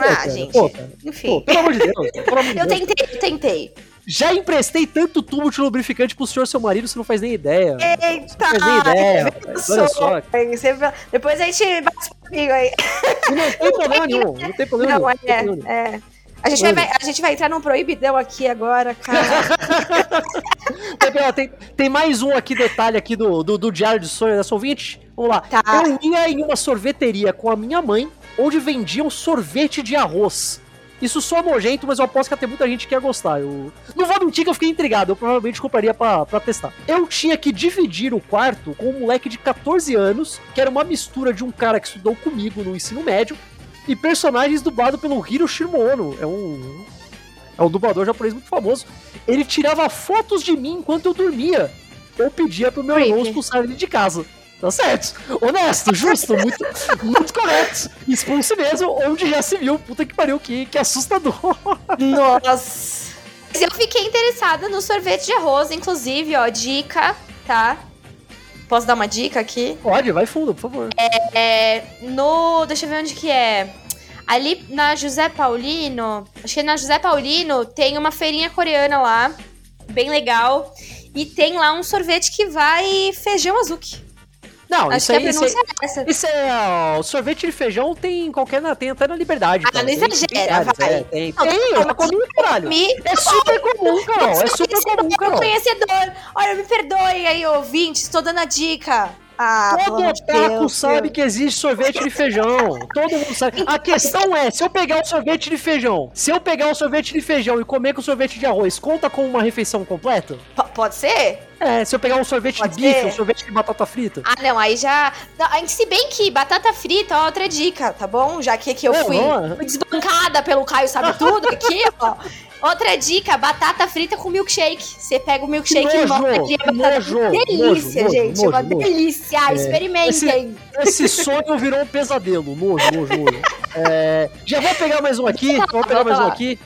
Ah, gente. Pô, Enfim. Pô, pelo amor de Deus. Eu tentei, eu tentei. Já emprestei tanto tubo de lubrificante pro senhor seu marido, você não faz nem ideia. Eita! Não faz nem ideia. Olha só. Depois a gente bate comigo aí. Não tem problema nenhum. Não tem problema não, nenhum. É, é. A gente, vai, a gente vai entrar num proibidão aqui agora, cara. tem, tem mais um aqui, detalhe aqui do, do, do Diário de Sonho dessa ouvinte. Vamos lá. Tá. Eu ia em uma sorveteria com a minha mãe, onde vendiam sorvete de arroz. Isso só nojento, mas eu aposto que ter muita gente que ia gostar. Eu não vou mentir que eu fiquei intrigado, eu provavelmente compraria pra, pra testar. Eu tinha que dividir o quarto com um moleque de 14 anos, que era uma mistura de um cara que estudou comigo no ensino médio, e personagens dublados pelo Hiro Shimono. É um. É um dublador japonês muito famoso. Ele tirava fotos de mim enquanto eu dormia. Eu pedia pro meu irmão expulsar ele de casa. Tá certo. Honesto, justo, muito, muito correto. Expulso mesmo, onde já se viu. Puta que pariu, que, que assustador. Nossa. Eu fiquei interessada no sorvete de arroz, inclusive, ó, dica, tá? Posso dar uma dica aqui? Pode, vai fundo, por favor. É, é, no. Deixa eu ver onde que é. Ali na José Paulino, acho que na José Paulino tem uma feirinha coreana lá, bem legal. E tem lá um sorvete que vai feijão azuki. Não, Acho isso aí, isso, é essa. isso é. Ó, o sorvete de feijão tem qualquer. Tem até na liberdade. Ah, cara. não exagera, vai. É, tem, não, tem, eu já comi, caralho. É super comum, Carol. É super comum, Carol. conhecedor. Olha, me perdoe aí, ouvinte, estou dando a dica. Ah, Todo otaku sabe que existe sorvete de feijão. Todo mundo sabe. A questão é, se eu pegar um sorvete de feijão, se eu pegar um sorvete de feijão e comer com sorvete de arroz, conta como uma refeição completa? P pode ser? É, se eu pegar um sorvete pode de bife, um sorvete de batata frita. Ah, não, aí já. Se bem que batata frita, ó, outra dica, tá bom? Já que aqui eu é, fui, fui desbancada pelo Caio Sabe Tudo aqui, ó. Outra dica, batata frita com milkshake. Você pega o milkshake e bota aqui a batata frita. Delícia, nojo, gente. Nojo, uma nojo. delícia. É, Experimentem. Esse, esse, sonho virou um pesadelo. Nojo, nojo, nojo. É, já vou pegar mais um aqui. Vou pegar mais um aqui.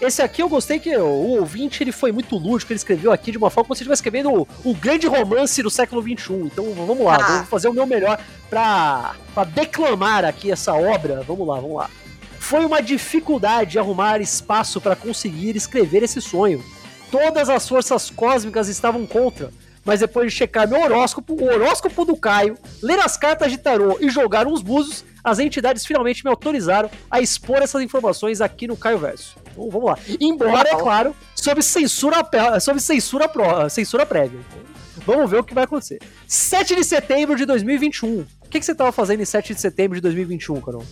Esse aqui eu gostei que o ouvinte ele foi muito lúdico, ele escreveu aqui de uma forma como se estivesse escrevendo o, o, grande romance do século XXI. Então vamos lá, ah. vou fazer o meu melhor para declamar aqui essa obra. Vamos lá, vamos lá. Foi uma dificuldade arrumar espaço para conseguir escrever esse sonho. Todas as forças cósmicas estavam contra, mas depois de checar meu horóscopo, o horóscopo do Caio, ler as cartas de tarô e jogar uns búzios, as entidades finalmente me autorizaram a expor essas informações aqui no Caio Verso. Então vamos lá. Embora, é claro, sob censura, sob censura, pro, censura prévia. Vamos ver o que vai acontecer. 7 de setembro de 2021. O que, que você estava fazendo em 7 de setembro de 2021, Carol?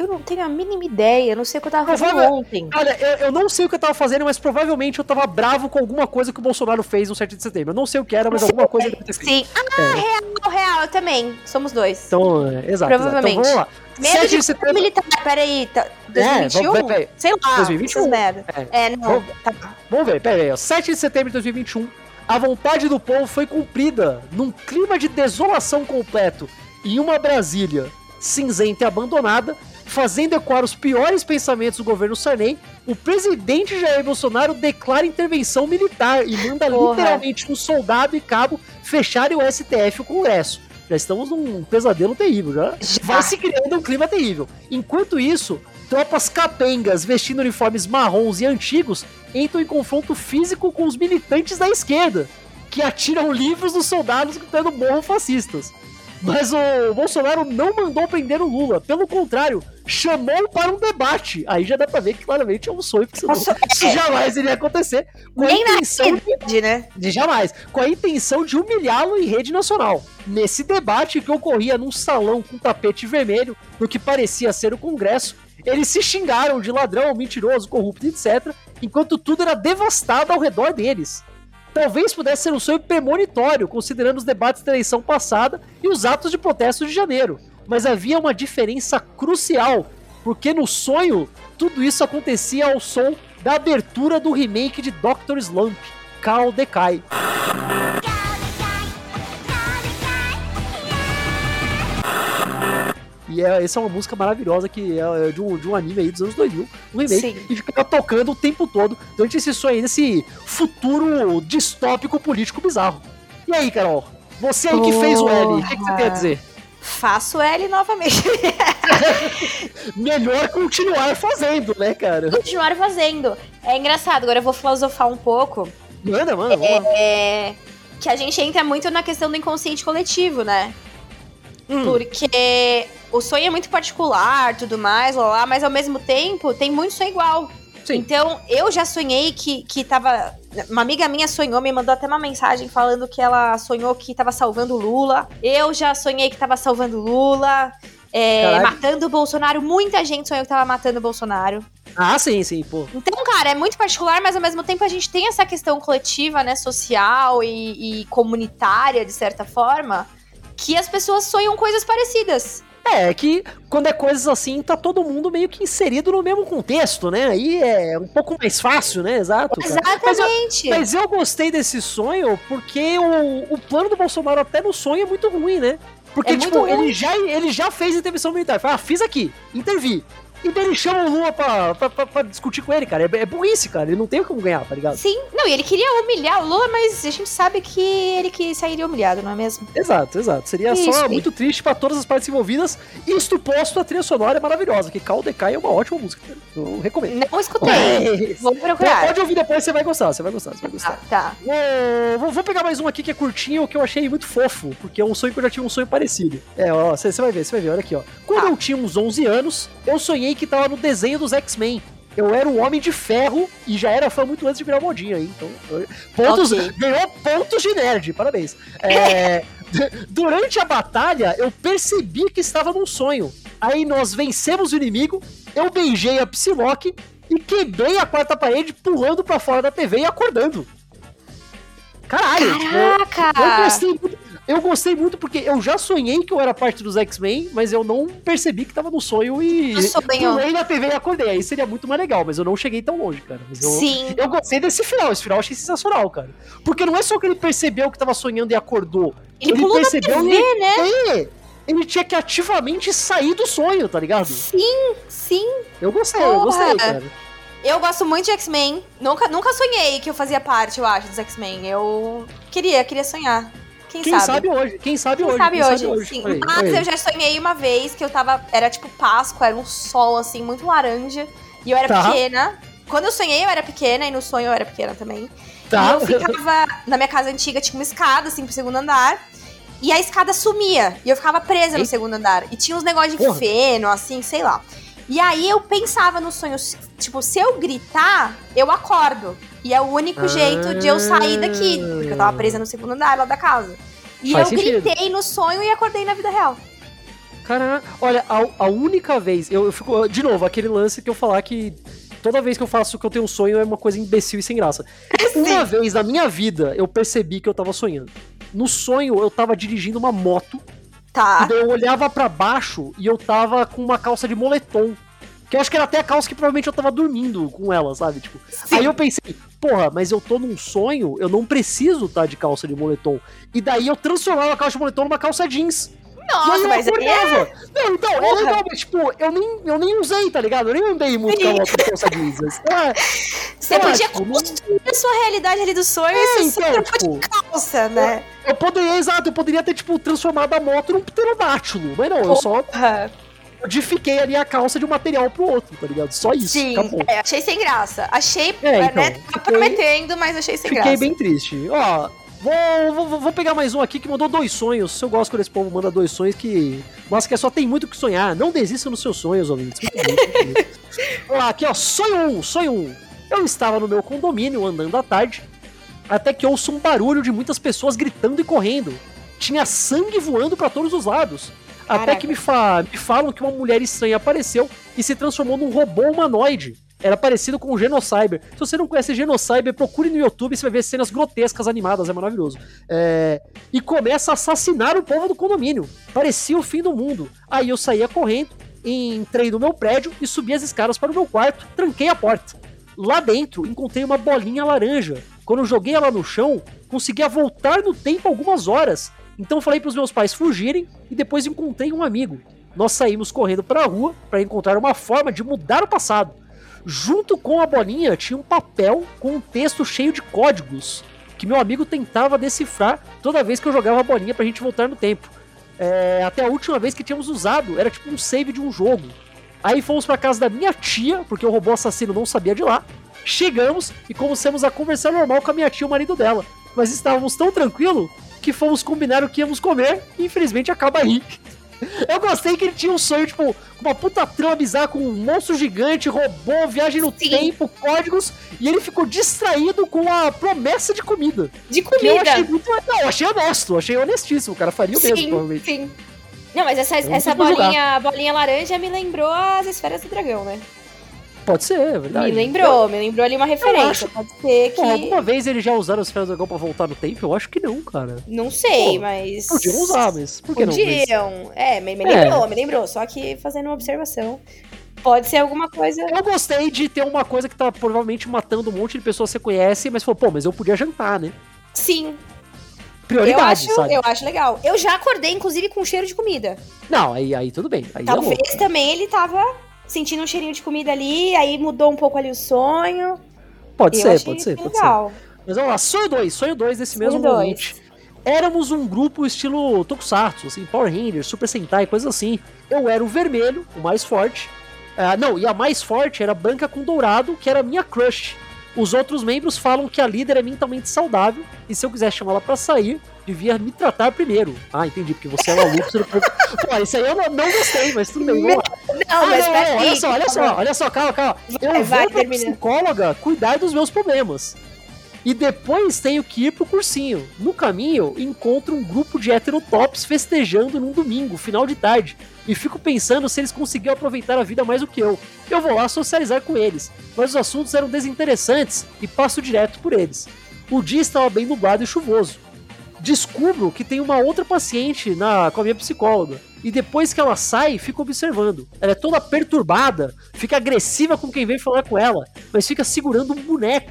Eu não tenho a mínima ideia, eu não sei o que eu tava fazendo ontem. Olha, eu, eu, não sei o que eu tava fazendo, mas provavelmente eu tava bravo com alguma coisa que o Bolsonaro fez no 7 de setembro. Eu não sei o que era, mas alguma coisa ele deve ter feito. Sim. Ah, é. real, real, eu também. Somos dois. Então, é, exato. Provavelmente. Exato. Então, vamos lá. Medo de, de setembro... militar, peraí, tá, 2021? É, vamos, sei lá, 2021. merda. É, é não, vamos, tá. Vamos ver, peraí, ó, 7 de setembro de 2021, a vontade do povo foi cumprida num clima de desolação completo em uma Brasília cinzenta e abandonada, fazendo ecoar os piores pensamentos do governo Sarney, o presidente Jair Bolsonaro declara intervenção militar e manda Porra. literalmente um soldado e cabo fecharem o STF e o Congresso. Já estamos num pesadelo terrível, já. Vai se criando um clima terrível. Enquanto isso, tropas capengas vestindo uniformes marrons e antigos entram em confronto físico com os militantes da esquerda, que atiram livros dos soldados gritando morro fascistas. Mas o Bolsonaro não mandou prender o Lula. Pelo contrário, chamou para um debate. Aí já dá pra ver que claramente é um sonho, porque Nossa, isso é. jamais iria acontecer. Com Nem a intenção na rede, né? De jamais. Com a intenção de humilhá-lo em rede nacional. Nesse debate que ocorria num salão com tapete vermelho, no que parecia ser o Congresso, eles se xingaram de ladrão, mentiroso, corrupto, etc., enquanto tudo era devastado ao redor deles. Talvez pudesse ser um sonho premonitório, considerando os debates da eleição passada e os atos de protesto de janeiro. Mas havia uma diferença crucial, porque no sonho tudo isso acontecia ao som da abertura do remake de Doctor Slump, Carl Decay. E é, essa é uma música maravilhosa que é, é de um, de um anime aí dos anos 2000, um remake, Sim. e fica tocando o tempo todo durante esse sonho aí, nesse futuro distópico político bizarro. E aí, Carol? Você aí que fez o L, o que, que você tem a dizer? Faço L novamente. Melhor continuar fazendo, né, cara? Continuar fazendo. É engraçado, agora eu vou filosofar um pouco. Manda, manda. É, é, que a gente entra muito na questão do inconsciente coletivo, né? Hum. Porque o sonho é muito particular, tudo mais, lá, lá, mas ao mesmo tempo tem muito sonho igual. Sim. Então, eu já sonhei que, que tava. Uma amiga minha sonhou, me mandou até uma mensagem falando que ela sonhou que tava salvando Lula. Eu já sonhei que tava salvando Lula. É, matando o Bolsonaro. Muita gente sonhou que tava matando o Bolsonaro. Ah, sim, sim, pô. Então, cara, é muito particular, mas ao mesmo tempo a gente tem essa questão coletiva, né, social e, e comunitária, de certa forma, que as pessoas sonham coisas parecidas. É, é, que quando é coisas assim, tá todo mundo meio que inserido no mesmo contexto, né? Aí é um pouco mais fácil, né? Exato. Exatamente. Mas eu, mas eu, gostei desse sonho porque o, o plano do Bolsonaro até no sonho é muito ruim, né? Porque, é tipo, ele já, ele já fez intervenção militar. Fala, ah, fiz aqui, intervi. E daí ele chama o Lula pra, pra, pra, pra, discutir com ele, cara. É, é burrice, cara. Ele não tem como ganhar, tá ligado? Sim. Não, e ele queria humilhar o Lula, mas a gente sabe que ele que sairia humilhado, não é mesmo? Exato, exato. Seria Isso, só muito triste pra todas as partes envolvidas. Isto posto, a trilha sonora é maravilhosa, que Cal é uma ótima música. Eu recomendo. Não escutei. Vou procurar. Pode ouvir depois, você vai gostar. Você vai gostar, você vai gostar. Ah, tá. Vou, vou, pegar mais um aqui que é curtinho, que eu achei muito fofo, porque é um sonho que eu já tinha um sonho parecido. É, ó, você vai ver, você vai ver, olha aqui, ó. Quando ah. eu tinha uns 11 anos, eu sonhei que tava no desenho dos X-Men. Eu era um homem de ferro e já era fã muito antes de virar modinha, hein? Então, pontos, okay. ganhou pontos de nerd, parabéns. É, durante a batalha, eu percebi que estava num sonho. Aí nós vencemos o inimigo, eu beijei a Psylocke e quebrei a quarta parede pulando para fora da TV e acordando. Caralho! Caraca! Eu, eu gostei muito eu gostei muito porque eu já sonhei que eu era parte dos X-Men, mas eu não percebi que tava no sonho e pulei na TV e acordei. Aí seria muito mais legal, mas eu não cheguei tão longe, cara. Mas eu, Sim. Eu gostei desse final, esse final eu achei sensacional, cara. Porque não é só que ele percebeu que tava sonhando e acordou. Ele, ele percebeu TV, e... né? É, ele tinha que ativamente sair do sonho, tá ligado? Sim, sim. Eu gostei, Porra. eu gostei, cara. Eu gosto muito de X-Men. Nunca, nunca sonhei que eu fazia parte, eu acho, dos X-Men. Eu queria, queria sonhar. Quem, quem sabe? sabe? hoje? Quem sabe quem hoje? Sabe quem hoje, sabe hoje, sim. Mas foi. eu já sonhei uma vez que eu tava. Era tipo Páscoa, era um sol assim, muito laranja. E eu era tá. pequena. Quando eu sonhei, eu era pequena, e no sonho eu era pequena também. Tá. E eu ficava. Na minha casa antiga tinha uma escada, assim, pro segundo andar. e a escada sumia. E eu ficava presa no segundo andar. E tinha uns negócios de Porra. feno, assim, sei lá. E aí eu pensava no sonho, tipo, se eu gritar, eu acordo. E é o único ah. jeito de eu sair daqui. Porque eu tava presa no segundo andar lá da casa. E Faz eu sentido. gritei no sonho e acordei na vida real. Caraca, olha, a, a única vez, eu, eu, fico, de novo, aquele lance que eu falar que toda vez que eu faço que eu tenho um sonho é uma coisa imbecil e sem graça. Sim. Uma vez na minha vida eu percebi que eu tava sonhando. No sonho eu tava dirigindo uma moto. Tá. E daí eu olhava para baixo e eu tava com uma calça de moletom. Que eu acho que era até a calça que provavelmente eu tava dormindo com ela, sabe? Tipo, Sim. aí eu pensei, porra, mas eu tô num sonho, eu não preciso estar tá de calça de moletom. E daí eu transformava a calça de moletom numa calça jeans. Nossa, mas aí é... Não, então, é legal, mas tipo, eu nem, eu nem usei, tá ligado? Eu nem andei muito com a calça jeans. É, você podia tipo, construir a sua realidade ali do sonho é, e você então, tipo, de calça, né? Eu, eu, poderia, exato, eu poderia ter, tipo, transformado a moto num pterodátilo, mas não, Porra. eu só modifiquei ali a calça de um material pro outro, tá ligado? Só isso. Sim, é, achei sem graça. Achei, é, então, né? Tá prometendo, mas achei sem fiquei graça. Fiquei bem triste. Ó, Vou, vou, vou, pegar mais um aqui que mandou dois sonhos. Se eu gosto quando esse povo manda dois sonhos que. Mas que só tem muito que sonhar. Não desista nos seus sonhos, ouvintes. Vamos lá, aqui ó. Sonho 1, um, sonho 1. Um. Eu estava no meu condomínio andando à tarde. Até que ouço um barulho de muitas pessoas gritando e correndo. Tinha sangue voando para todos os lados. Caraca. Até que me, fa me falam que uma mulher estranha apareceu e se transformou num robô humanoide era parecido com o Genocyber. Se você não conhece Genocyber, procure no YouTube, você vai ver cenas grotescas animadas, é maravilhoso. É... E começa a assassinar o povo do condomínio. Parecia o fim do mundo. Aí eu saía correndo, entrei no meu prédio e subi as escadas para o meu quarto, tranquei a porta. Lá dentro, encontrei uma bolinha laranja. Quando joguei ela no chão, conseguia voltar no tempo algumas horas. Então falei para os meus pais fugirem e depois encontrei um amigo. Nós saímos correndo para a rua para encontrar uma forma de mudar o passado. Junto com a bolinha tinha um papel com um texto cheio de códigos que meu amigo tentava decifrar toda vez que eu jogava a bolinha pra gente voltar no tempo. É, até a última vez que tínhamos usado, era tipo um save de um jogo. Aí fomos para casa da minha tia, porque o robô assassino não sabia de lá. Chegamos e começamos a conversar normal com a minha tia e o marido dela. Mas estávamos tão tranquilo que fomos combinar o que íamos comer e infelizmente acaba aí. Eu gostei que ele tinha um sonho, tipo, com uma puta trama bizarra com um monstro gigante, robô, viagem no Sim. tempo, códigos, e ele ficou distraído com a promessa de comida. De comida? eu achei muito. Não, achei honesto, achei honestíssimo, o cara faria o sim, mesmo, provavelmente. Sim. Não, mas essa, essa bolinha, bolinha laranja me lembrou as esferas do dragão, né? Pode ser, é verdade. Me lembrou, me lembrou ali uma referência. Pode ser que. Pô, alguma vez eles já usaram os ferros do dragão pra voltar no tempo? Eu acho que não, cara. Não sei, Pô, mas. Podiam usar, mas. Por que Podiam. Não? Mas... É, me, me lembrou, é. me lembrou. Só que fazendo uma observação. Pode ser alguma coisa. Eu gostei de ter uma coisa que tá provavelmente matando um monte de pessoas que você conhece, mas falou, pô, mas eu podia jantar, né? Sim. Prioridade, eu acho, sabe? Eu acho legal. Eu já acordei, inclusive, com cheiro de comida. Não, aí, aí tudo bem. Aí é Talvez é também ele tava sentindo um cheirinho de comida ali, aí mudou um pouco ali o sonho. Pode ser, pode ser, pode legal. ser. Mas vamos lá, sonho 2, sonho 2 desse sonho mesmo dois. momento. Éramos um grupo estilo Tokusatsu, assim, Power Rangers, Super Sentai, coisas assim. Eu era o vermelho, o mais forte. Uh, não, e a mais forte era branca com dourado, que era a minha crush. Os outros membros falam que a líder é mentalmente saudável, e se eu quiser chamá-la para sair, devia me tratar primeiro. Ah, entendi, porque você é maluco, você não. Pô, isso aí eu não, não, gostei, mas tudo bem, vamos lá. Não, ah, mas não, não, olha só, olha só, olha só, calma, calma. Eu vai, vou vai, pra termina. psicóloga cuidar dos meus problemas. E depois tenho que ir pro cursinho. No caminho, encontro um grupo de heterotops festejando num domingo, final de tarde. E fico pensando se eles conseguiram aproveitar a vida mais do que eu. Eu vou lá socializar com eles, mas os assuntos eram desinteressantes e passo direto por eles. O dia estava bem nublado e chuvoso descubro que tem uma outra paciente na, com a minha psicóloga. E depois que ela sai, fico observando. Ela é toda perturbada, fica agressiva com quem vem falar com ela, mas fica segurando um boneco.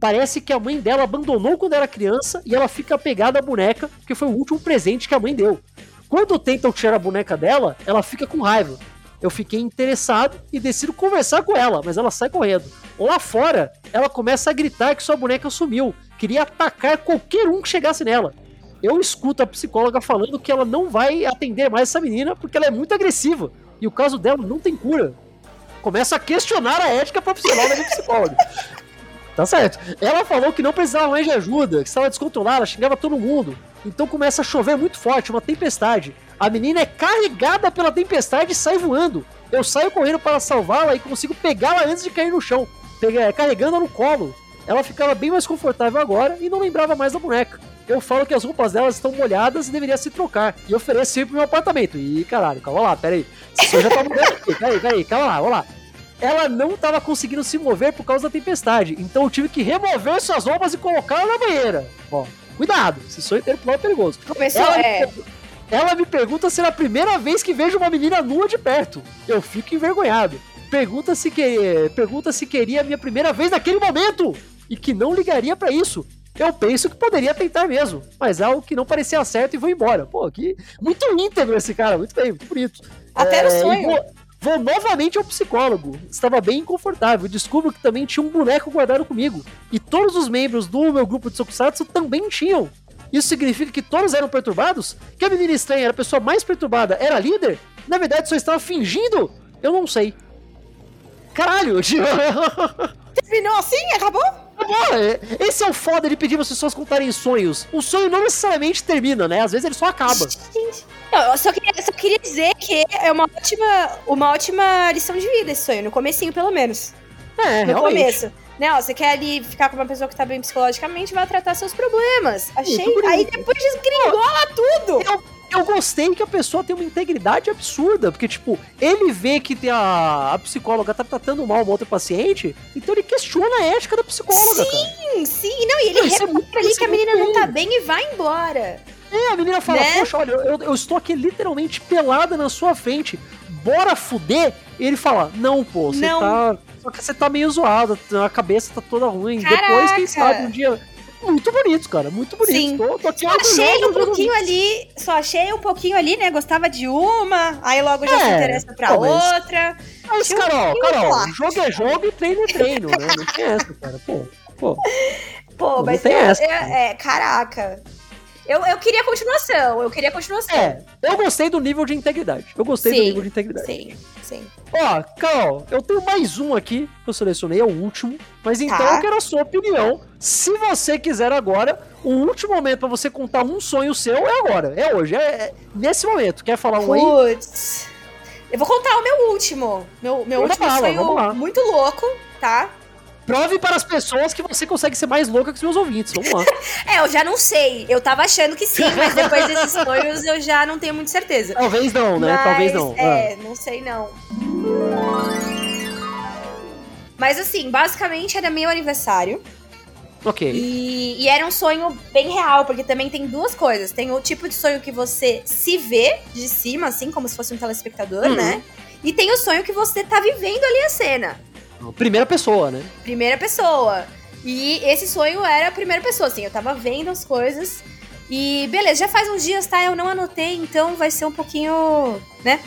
Parece que a mãe dela abandonou quando era criança e ela fica apegada à boneca, porque foi o último presente que a mãe deu. Quando tentam tirar a boneca dela, ela fica com raiva. Eu fiquei interessado e decido conversar com ela, mas ela sai correndo. Lá fora, ela começa a gritar que sua boneca sumiu queria atacar qualquer um que chegasse nela. Eu escuto a psicóloga falando que ela não vai atender mais essa menina porque ela é muito agressiva e o caso dela não tem cura. Começa a questionar a ética profissional da minha psicóloga. Tá certo. Ela falou que não precisava mais de ajuda, que estava descontrolada, xingava todo mundo. Então começa a chover muito forte, uma tempestade. A menina é carregada pela tempestade e sai voando. Eu saio correndo para salvá-la e consigo pegá-la antes de cair no chão, carregando-a no colo. Ela ficava bem mais confortável agora e não lembrava mais da boneca. Eu falo que as roupas delas estão molhadas e deveria se trocar. E ofereço ir pro meu apartamento. Ih, caralho, calma lá, pera aí. Você já tá mudando aqui, peraí, peraí, calma lá, vamos lá. Ela não estava conseguindo se mover por causa da tempestade, então eu tive que remover suas roupas e colocá-la na banheira. Ó, cuidado, esse sonho inteiro é perigoso. Começou, ela é... Me, ela me pergunta se é a primeira vez que vejo uma menina nua de perto. Eu fico envergonhado. Pergunta se, que... Pergunta se queria a minha primeira vez naquele momento e que não ligaria para isso. Eu penso que poderia tentar mesmo, mas é algo que não parecia certo e vou embora. Pô, que muito íntegro esse cara, muito bem, muito bonito. Até é, no sonho. Vou, vou, novamente ao psicólogo. Estava bem inconfortável. Descubro que também tinha um boneco guardado comigo. E todos os membros do meu grupo de Sokusatsu também tinham. Isso significa que todos eram perturbados? Que a menina estranha era a pessoa mais perturbada, era líder? Na verdade, só estava fingindo? Eu não sei. Caralho! Terminou assim? Acabou? É, esse é o foda de pedir as pessoas contarem sonhos. O sonho não necessariamente termina, né? Às vezes ele só acaba. Não, eu só queria, só queria dizer que é uma ótima, uma ótima lição de vida esse sonho, no comecinho, pelo menos. É, no realmente. começo. Né, ó, você quer ali ficar com uma pessoa que tá bem psicologicamente, vai tratar seus problemas. Achei. Aí depois desgringola tudo. Eu, eu gostei que a pessoa tem uma integridade absurda, porque, tipo, ele vê que tem a, a psicóloga tá tratando mal uma outra paciente, então ele questiona a ética da psicóloga. Sim, cara. sim. Não, e ele repara é ali que a menina não tá bem e vai embora. É, a menina fala, né? poxa, olha, eu, eu, estou aqui literalmente pelada na sua frente. Bora fuder? E ele fala, não, pô, você tá. Só que você tá meio zoada, a cabeça tá toda ruim. Caraca. Depois, quem sabe, um dia muito bonito, cara. Muito bonito. Sim. Tô, tô aqui só achei um pouquinho ali. Só achei um pouquinho ali, né? Gostava de uma, aí logo já é, se interessa pra talvez. outra. Mas, Carol, um Carol, jogo é jogo e treino é treino, né? Não tem essa, cara. Pô, pô. Pô, mas tem essa. É, é, caraca. Eu, eu queria continuação, eu queria continuação. É, eu gostei do nível de integridade. Eu gostei sim, do nível de integridade. Sim, sim. Ó, Carol, eu tenho mais um aqui que eu selecionei, é o último. Mas então tá. eu quero a sua opinião. Se você quiser agora, o último momento para você contar um sonho seu é agora. É hoje, é, é nesse momento. Quer falar um Puts. aí? Putz. Eu vou contar o meu último. Meu, meu último fala, sonho muito louco, tá? Prove para as pessoas que você consegue ser mais louca que os meus ouvintes. Vamos lá. é, eu já não sei. Eu tava achando que sim, mas depois desses sonhos eu já não tenho muita certeza. Talvez não, né? Mas, Talvez não. É, ah. não sei não. Mas assim, basicamente era meu aniversário. Ok. E, e, era um sonho bem real, porque também tem duas coisas. Tem o tipo de sonho que você se vê de cima, assim, como se fosse um telespectador, uhum. né? E tem o sonho que você tá vivendo ali a cena. Primeira pessoa, né? Primeira pessoa. E esse sonho era a primeira pessoa, assim, eu tava vendo as coisas. E beleza, já faz uns dias, tá? Eu não anotei, então vai ser um pouquinho, né?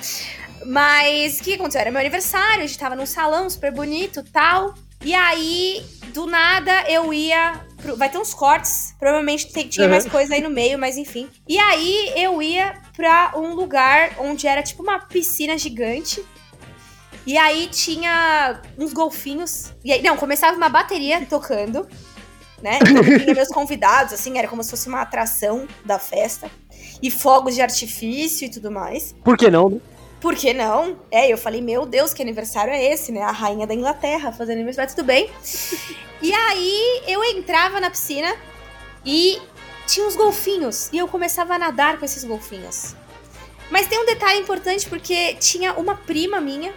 Mas o que aconteceu? Era meu aniversário, a gente tava num salão super bonito tal. E aí, do nada, eu ia. Pro... Vai ter uns cortes. Provavelmente tinha uhum. mais coisa aí no meio, mas enfim. E aí eu ia pra um lugar onde era tipo uma piscina gigante. E aí tinha uns golfinhos. E aí, não, começava uma bateria tocando, né? Tinha meus convidados, assim, era como se fosse uma atração da festa. E fogos de artifício e tudo mais. Por que não, né? Por que não? É, eu falei, meu Deus, que aniversário é esse, né? A rainha da Inglaterra fazendo aniversário, tudo bem. e aí eu entrava na piscina e tinha uns golfinhos. E eu começava a nadar com esses golfinhos. Mas tem um detalhe importante porque tinha uma prima minha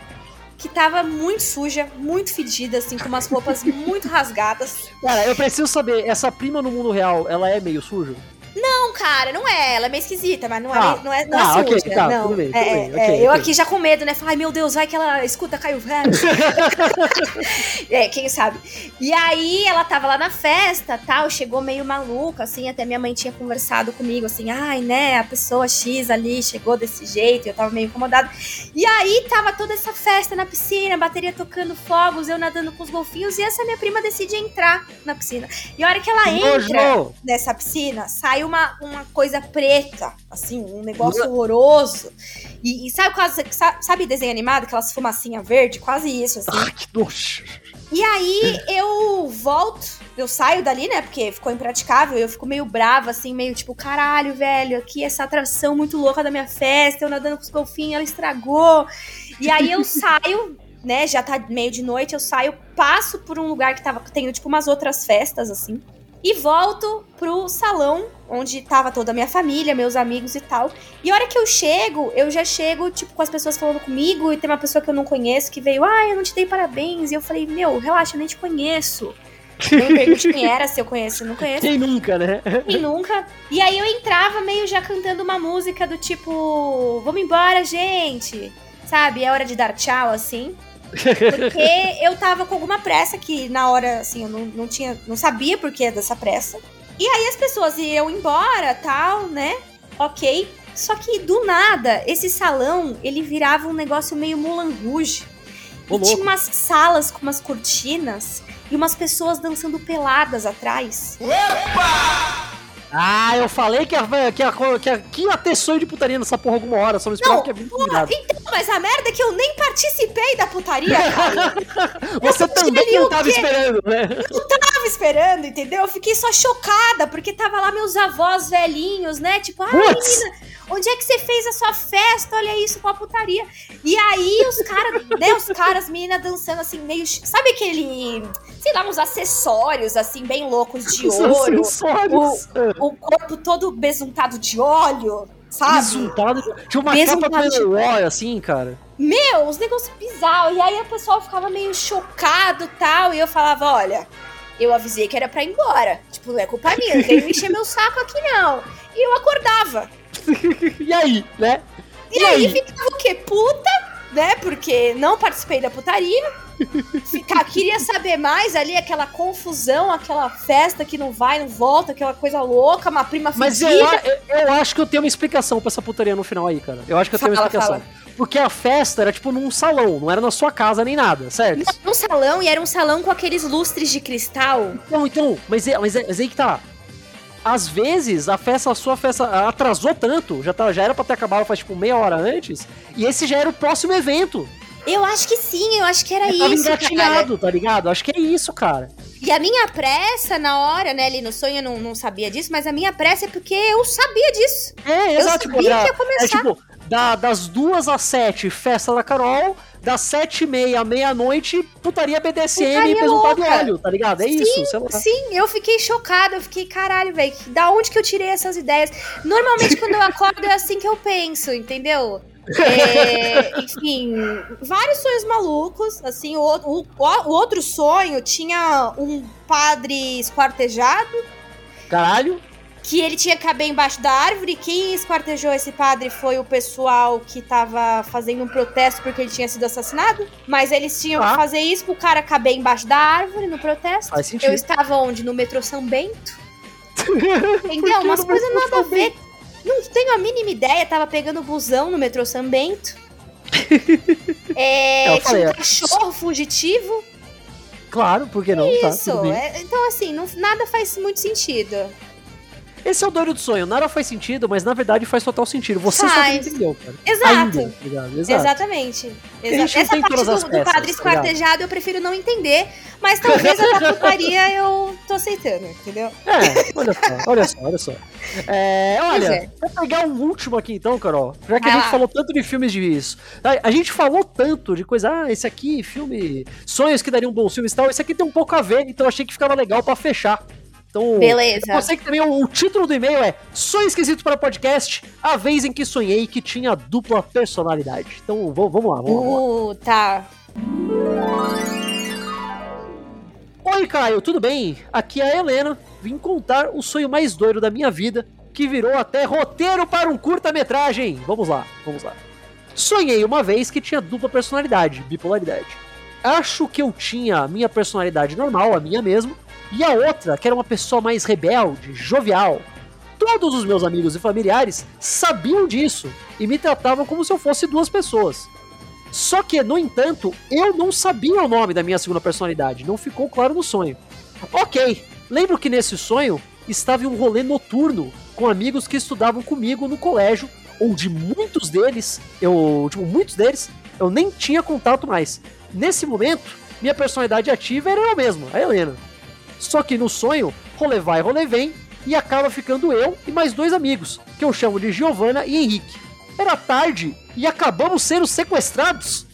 que tava muito suja, muito fedida, assim, com umas roupas muito rasgadas. Cara, eu preciso saber, essa prima no mundo real, ela é meio suja? Não, cara, não é. Ela é meio esquisita, mas não é, ah, não é, não é ah, suja. Okay, tá, não. Tudo bem, tudo é, bem, é, okay, eu aqui já com medo, né? Ai, meu Deus, vai que ela escuta Caio Velho. é, quem sabe. E aí ela tava lá na festa, tal, chegou meio maluca, assim, até minha mãe tinha conversado comigo, assim, ai, né, a pessoa X ali chegou desse jeito, eu tava meio incomodada. E aí tava toda essa festa na piscina, bateria tocando fogos, eu nadando com os golfinhos, e essa minha prima decide entrar na piscina. E a hora que ela entra nessa piscina, sai saiu uma, uma coisa preta, assim, um negócio horroroso. E, e sabe quase, sabe desenho animado, aquelas fumacinha verde? Quase isso, assim. Ai, que nojo. E aí eu volto, eu saio dali, né? Porque ficou impraticável, eu fico meio brava, assim, meio tipo, caralho, velho, aqui essa atração muito louca da minha festa, eu nadando com os golfinhos, ela estragou. E aí eu saio, né? Já tá meio de noite, eu saio, passo por um lugar que tava tendo, tipo, umas outras festas, assim. E volto pro salão onde tava toda a minha família, meus amigos e tal. E a hora que eu chego, eu já chego, tipo, com as pessoas falando comigo, e tem uma pessoa que eu não conheço que veio, ah, eu não te dei parabéns. E eu falei, meu, relaxa, eu nem te conheço. Pergunte quem era, se eu conheço, não conheço. Quem nunca, né? Quem nunca. E aí eu entrava meio já cantando uma música do tipo, vamos embora, gente. Sabe? É hora de dar tchau, assim. Porque eu tava com alguma pressa que na hora, assim, eu não, não tinha. Não sabia por que dessa pressa. E aí as pessoas iam embora, tal, né? Ok. Só que do nada, esse salão, ele virava um negócio meio Mulan Rouge. e tinha umas salas com umas cortinas e umas pessoas dançando peladas atrás. Opa! Ah, eu falei que, a, que, a, que, a, que ia ter sonho de putaria nessa porra alguma hora, só me esperava que é muito virado. Então, mas a merda é que eu nem participei da putaria, cara. Você também não tava esperando, né? Não tava esperando, entendeu? Eu fiquei só chocada, porque tava lá meus avós velhinhos, né? Tipo, ah, menina, onde é que você fez a sua festa? Olha isso, com a putaria. E aí os caras, né, os caras, meninas dançando assim, meio. Sabe aquele. Sei lá, uns acessórios, assim, bem loucos de os ouro. Acessórios. O, o corpo todo besuntado de óleo. Sabe? Besuntado. Tinha uma Besuntado capa de... óleo, assim, cara. Meu, os negócios bizarros. E aí o pessoal ficava meio chocado tal. E eu falava, olha, eu avisei que era pra ir embora. Tipo, não é culpa minha, não tem que encher meu saco aqui, não. E eu acordava. e aí, né? E, e aí, aí ficava o quê? Puta, né? Porque não participei da putaria. Ficar, queria saber mais ali, aquela confusão, aquela festa que não vai, não volta, aquela coisa louca, uma prima Mas eu, eu, acho que eu tenho uma explicação pra essa putaria no final aí, cara. Eu acho que eu fala, tenho uma explicação. Fala. Porque a festa era tipo num salão, não era na sua casa nem nada, certo? Não, num salão, e era um salão com aqueles lustres de cristal. Não, então, mas, é, mas, é, mas é aí que tá às vezes a festa, a sua festa atrasou tanto, já, tá, já era pra ter acabado faz tipo meia hora antes, e esse já era o próximo evento. Eu acho que sim, eu acho que era eu isso. Engatilhado, tá ligado? Acho que é isso, cara. E a minha pressa na hora, né, ali no sonho eu não, não sabia disso, mas a minha pressa é porque eu sabia disso. É, exato. Eu sabia tipo, que ia começar. É tipo, da, das duas às sete, festa da Carol, das sete e meia à meia-noite, putaria BDSM putaria e presuntado de óleo, tá ligado? É sim, isso, sei lá. Sim, eu fiquei chocada, eu fiquei, caralho, velho, da onde que eu tirei essas ideias? Normalmente quando eu acordo é assim que eu penso, entendeu? É, enfim, vários sonhos malucos. Assim, o, o, o, outro sonho tinha um padre esquartejado. Caralho que ele tinha que caber embaixo da árvore. Quem esquartejou esse padre foi o pessoal que tava fazendo um protesto porque ele tinha sido assassinado. Mas eles tinham ah. que fazer isso pro cara caber embaixo da árvore no protesto. Eu estava onde? No metrô São Bento. Entendeu? Umas coisas nada a ver. Não tenho a mínima ideia. Tava pegando busão no metrô São Bento. é, tinha um cachorro fugitivo. Claro, porque não? Tá, isso. Tá, é, então, assim, não, nada faz muito sentido. Esse é o doido do sonho. Nada faz sentido, mas na verdade faz total sentido. Você faz. só não entendeu, cara. Exato. Ainda, tá Exato. Exatamente. Exa Essa parte do, peças, do padre tá esquartejado eu prefiro não entender, mas talvez a da putaria eu tô aceitando, entendeu? É, olha só, olha só, olha só. É, olha, é. vou pegar um último aqui então, Carol. Já que a gente falou tanto de filmes de isso. A, a, gente falou tanto de coisa, ah, esse aqui, filme, sonhos que dariam bons filmes e tal. Esse aqui tem um pouco a ver, então achei que ficava legal para fechar então, Beleza. Sei que também o, o, título do e-mail é Sonho Esquisito para Podcast, a vez em que sonhei que tinha dupla personalidade. Então, vamos lá, vamos uh, lá. tá. Oi, Caio, tudo bem? Aqui é a Helena. Vim contar o sonho mais doido da minha vida, que virou até roteiro para um curta-metragem. Vamos lá, vamos lá. Sonhei uma vez que tinha dupla personalidade, bipolaridade. Acho que eu tinha a minha personalidade normal, a minha mesmo, e a outra, que era uma pessoa mais rebelde, jovial. Todos os meus amigos e familiares sabiam disso e me tratavam como se eu fosse duas pessoas. Só que, no entanto, eu não sabia o nome da minha segunda personalidade, não ficou claro no sonho. Ok, lembro que nesse sonho estava em um rolê noturno com amigos que estudavam comigo no colégio, onde muitos deles, eu, tipo, muitos deles, eu nem tinha contato mais. Nesse momento, minha personalidade ativa era eu mesmo, a Helena. Só que no sonho, rolê vai, rolê vem, e acaba ficando eu e mais dois amigos, que eu chamo de Giovanna e Henrique. Era tarde e acabamos sendo sequestrados.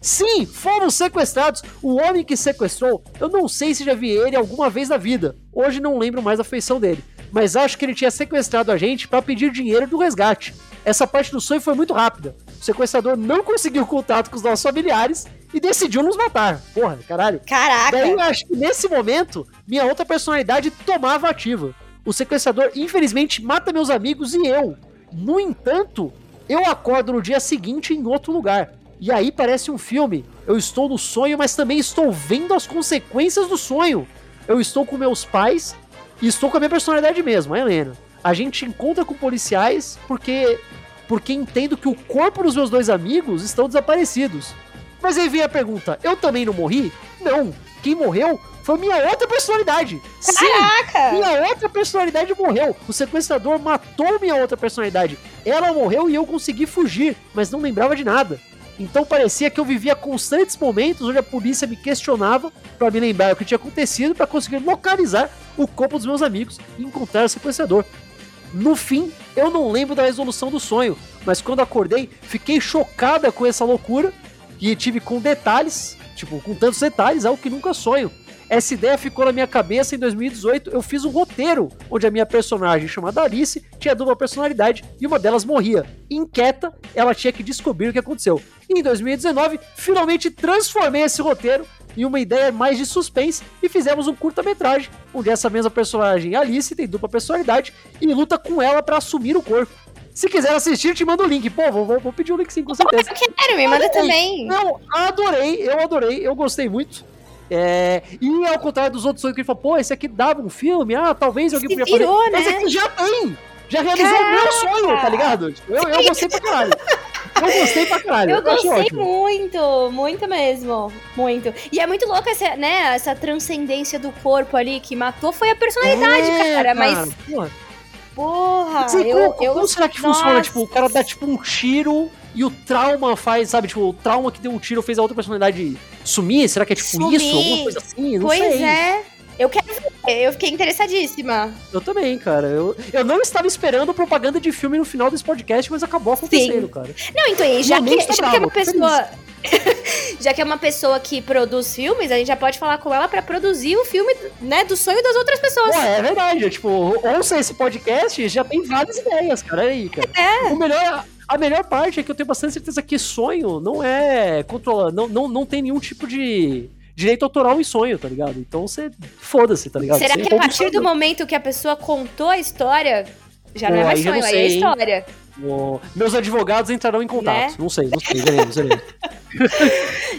Sim, fomos sequestrados. O homem que sequestrou, eu não sei se já vi ele alguma vez na vida. Hoje não lembro mais a feição dele. Mas acho que ele tinha sequestrado a gente para pedir dinheiro do resgate. Essa parte do sonho foi muito rápida. O sequestrador não conseguiu contato com os nossos familiares e decidiu nos matar. Porra, caralho. Caraca. Daí eu acho que nesse momento, minha outra personalidade tomava ativa. O sequestrador, infelizmente, mata meus amigos e eu. No entanto, eu acordo no dia seguinte em outro lugar. E aí parece um filme. Eu estou no sonho, mas também estou vendo as consequências do sonho. Eu estou com meus pais e estou com a minha personalidade mesmo, a Helena. A gente encontra com policiais porque porque entendo que o corpo dos meus dois amigos estão desaparecidos. Mas aí vem a pergunta: eu também não morri? Não. Quem morreu foi minha outra personalidade. Caraca! Sim, minha outra personalidade morreu. O sequestrador matou minha outra personalidade. Ela morreu e eu consegui fugir, mas não lembrava de nada. Então parecia que eu vivia constantes momentos onde a polícia me questionava para me lembrar o que tinha acontecido para conseguir localizar o corpo dos meus amigos e encontrar o sequestrador. No fim, eu não lembro da resolução do sonho, mas quando acordei, fiquei chocada com essa loucura e tive com detalhes, tipo, com tantos detalhes, algo que nunca sonho. Essa ideia ficou na minha cabeça em 2018. Eu fiz um roteiro onde a minha personagem, chamada Alice, tinha dupla personalidade e uma delas morria. Inquieta, ela tinha que descobrir o que aconteceu. E em 2019, finalmente transformei esse roteiro em uma ideia mais de suspense e fizemos um curta-metragem onde essa mesma personagem, Alice, tem dupla personalidade e luta com ela para assumir o corpo. Se quiser assistir, te mando o link. Pô, vou, vou, pedir o link sim, com certeza. Eu quero, me manda também. Não, adorei, eu adorei, eu gostei muito. É, e ao contrário dos outros sonhos que ele falou, pô, esse aqui dava um filme, ah, talvez alguém Se podia virou, fazer. Né? Esse aqui já tem! Já realizou Caraca. o meu sonho, tá ligado? Eu, eu gostei pra caralho. Eu gostei pra caralho. Eu gostei muito, muito mesmo. Muito. E é muito louco essa, né, essa transcendência do corpo ali que matou foi a personalidade, é, cara. Mas. Porra, porra Sei, eu, como, eu, como será que nossa. funciona? Tipo, o cara dá tipo um tiro e o trauma faz, sabe, tipo, o trauma que deu um tiro fez a outra personalidade sumir? Será que é tipo sumir. isso? Alguma coisa assim? Não pois sei. é. Eu quero ver, eu fiquei interessadíssima. Eu também, cara. Eu, eu não estava esperando propaganda de filme no final desse podcast, mas acabou acontecendo, Sim. cara. Não, então, já, que, já que é uma pessoa. já que é uma pessoa que produz filmes, a gente já pode falar com ela para produzir o filme, né, do sonho das outras pessoas. Pô, é verdade. É, tipo, ouça esse podcast, já tem várias ideias, cara. Aí, cara. É. O melhor, a melhor parte é que eu tenho bastante certeza que sonho não é controlar, não, não, não tem nenhum tipo de direito autoral em sonho, tá ligado? Então você foda-se, tá ligado? Será você que a partir do momento que a pessoa contou a história, já não é, é mais sonho, aí é história. Meus advogados entrarão em contato. Né? Não sei, não sei, veremos, veremos.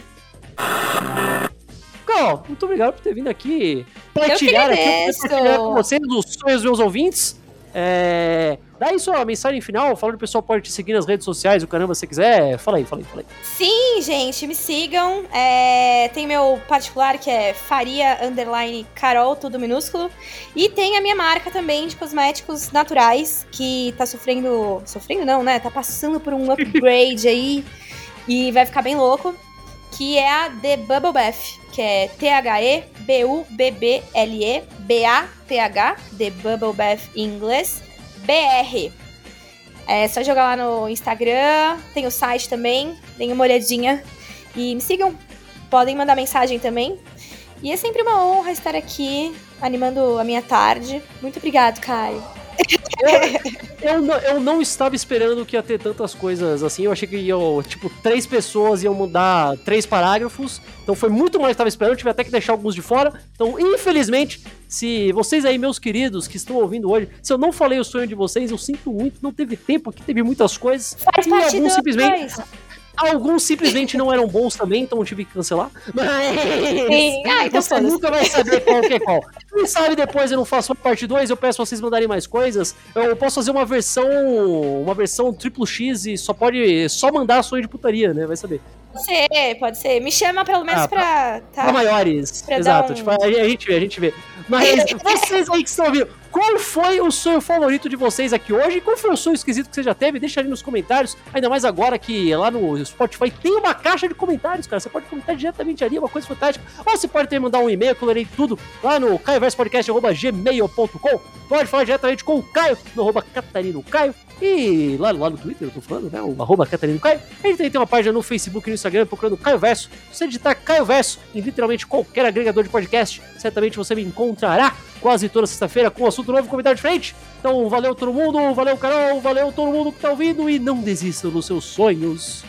Cal, muito obrigado por ter vindo aqui partilhar aqui, partilhar com vocês os sonhos dos meus ouvintes. É... Dá aí sua mensagem final, falando que o pessoal pode te seguir nas redes sociais, o caramba, se quiser. Fala aí, fala aí, fala aí. Sim, gente, me sigam. É, tem meu particular que é Faria Underline Carol, tudo minúsculo. E tem a minha marca também de cosméticos naturais, que tá sofrendo. Sofrendo não, né? Tá passando por um upgrade aí. E vai ficar bem louco. Que é a The Bubble Bath, que é T-H-E-B-U-B-B-L-E B-A-T-H, The Bubble Bath em inglês. BR. É só jogar lá no Instagram, tem o site também, deem uma olhadinha. E me sigam, podem mandar mensagem também. E é sempre uma honra estar aqui animando a minha tarde. Muito obrigado, Caio. Eu, eu, não, eu não estava esperando que ia ter tantas coisas assim. Eu achei que iam, tipo, três pessoas iam mudar três parágrafos. Então foi muito mais que eu estava esperando. Eu tive até que deixar alguns de fora. Então, infelizmente, se vocês aí, meus queridos, que estão ouvindo hoje, se eu não falei o sonho de vocês, eu sinto muito. Não teve tempo aqui, teve muitas coisas. Faz e alguns simplesmente. Alguns simplesmente não eram bons também, então eu tive que cancelar. Mas Sim. Ah, então você nunca vai saber qual que é qual. Quem sabe depois eu não faço uma parte 2, eu peço pra vocês mandarem mais coisas. Eu posso fazer uma versão. Uma versão triplo X e só pode. Só mandar sonho de putaria, né? Vai saber. Pode ser, pode ser. Me chama pelo menos ah, pra. Tá, pra maiores. Pra Exato. Um... Tipo, a, a, gente vê, a gente vê. Mas vocês aí que estão ouvindo, qual foi o sonho favorito de vocês aqui hoje? Qual foi o sonho esquisito que você já teve? Deixa ali nos comentários. Ainda mais agora que lá no Spotify tem uma caixa de comentários, cara. Você pode comentar diretamente ali, uma coisa fantástica. Ou você pode também mandar um e-mail, eu lerei tudo lá no caioverspodcast.gmail.com. Pode falar diretamente com o Caio, no arroba Catarino Caio. E lá, lá no Twitter, eu tô falando, né? O arroba Catarino Caio. A gente tem uma página no Facebook e no Instagram procurando Caio Verso. Se você digitar Caio Verso em literalmente qualquer agregador de podcast, certamente você me encontrará quase toda sexta-feira com um assunto novo, convidado diferente. Então, valeu todo mundo, valeu canal, valeu todo mundo que tá ouvindo e não desistam dos seus sonhos.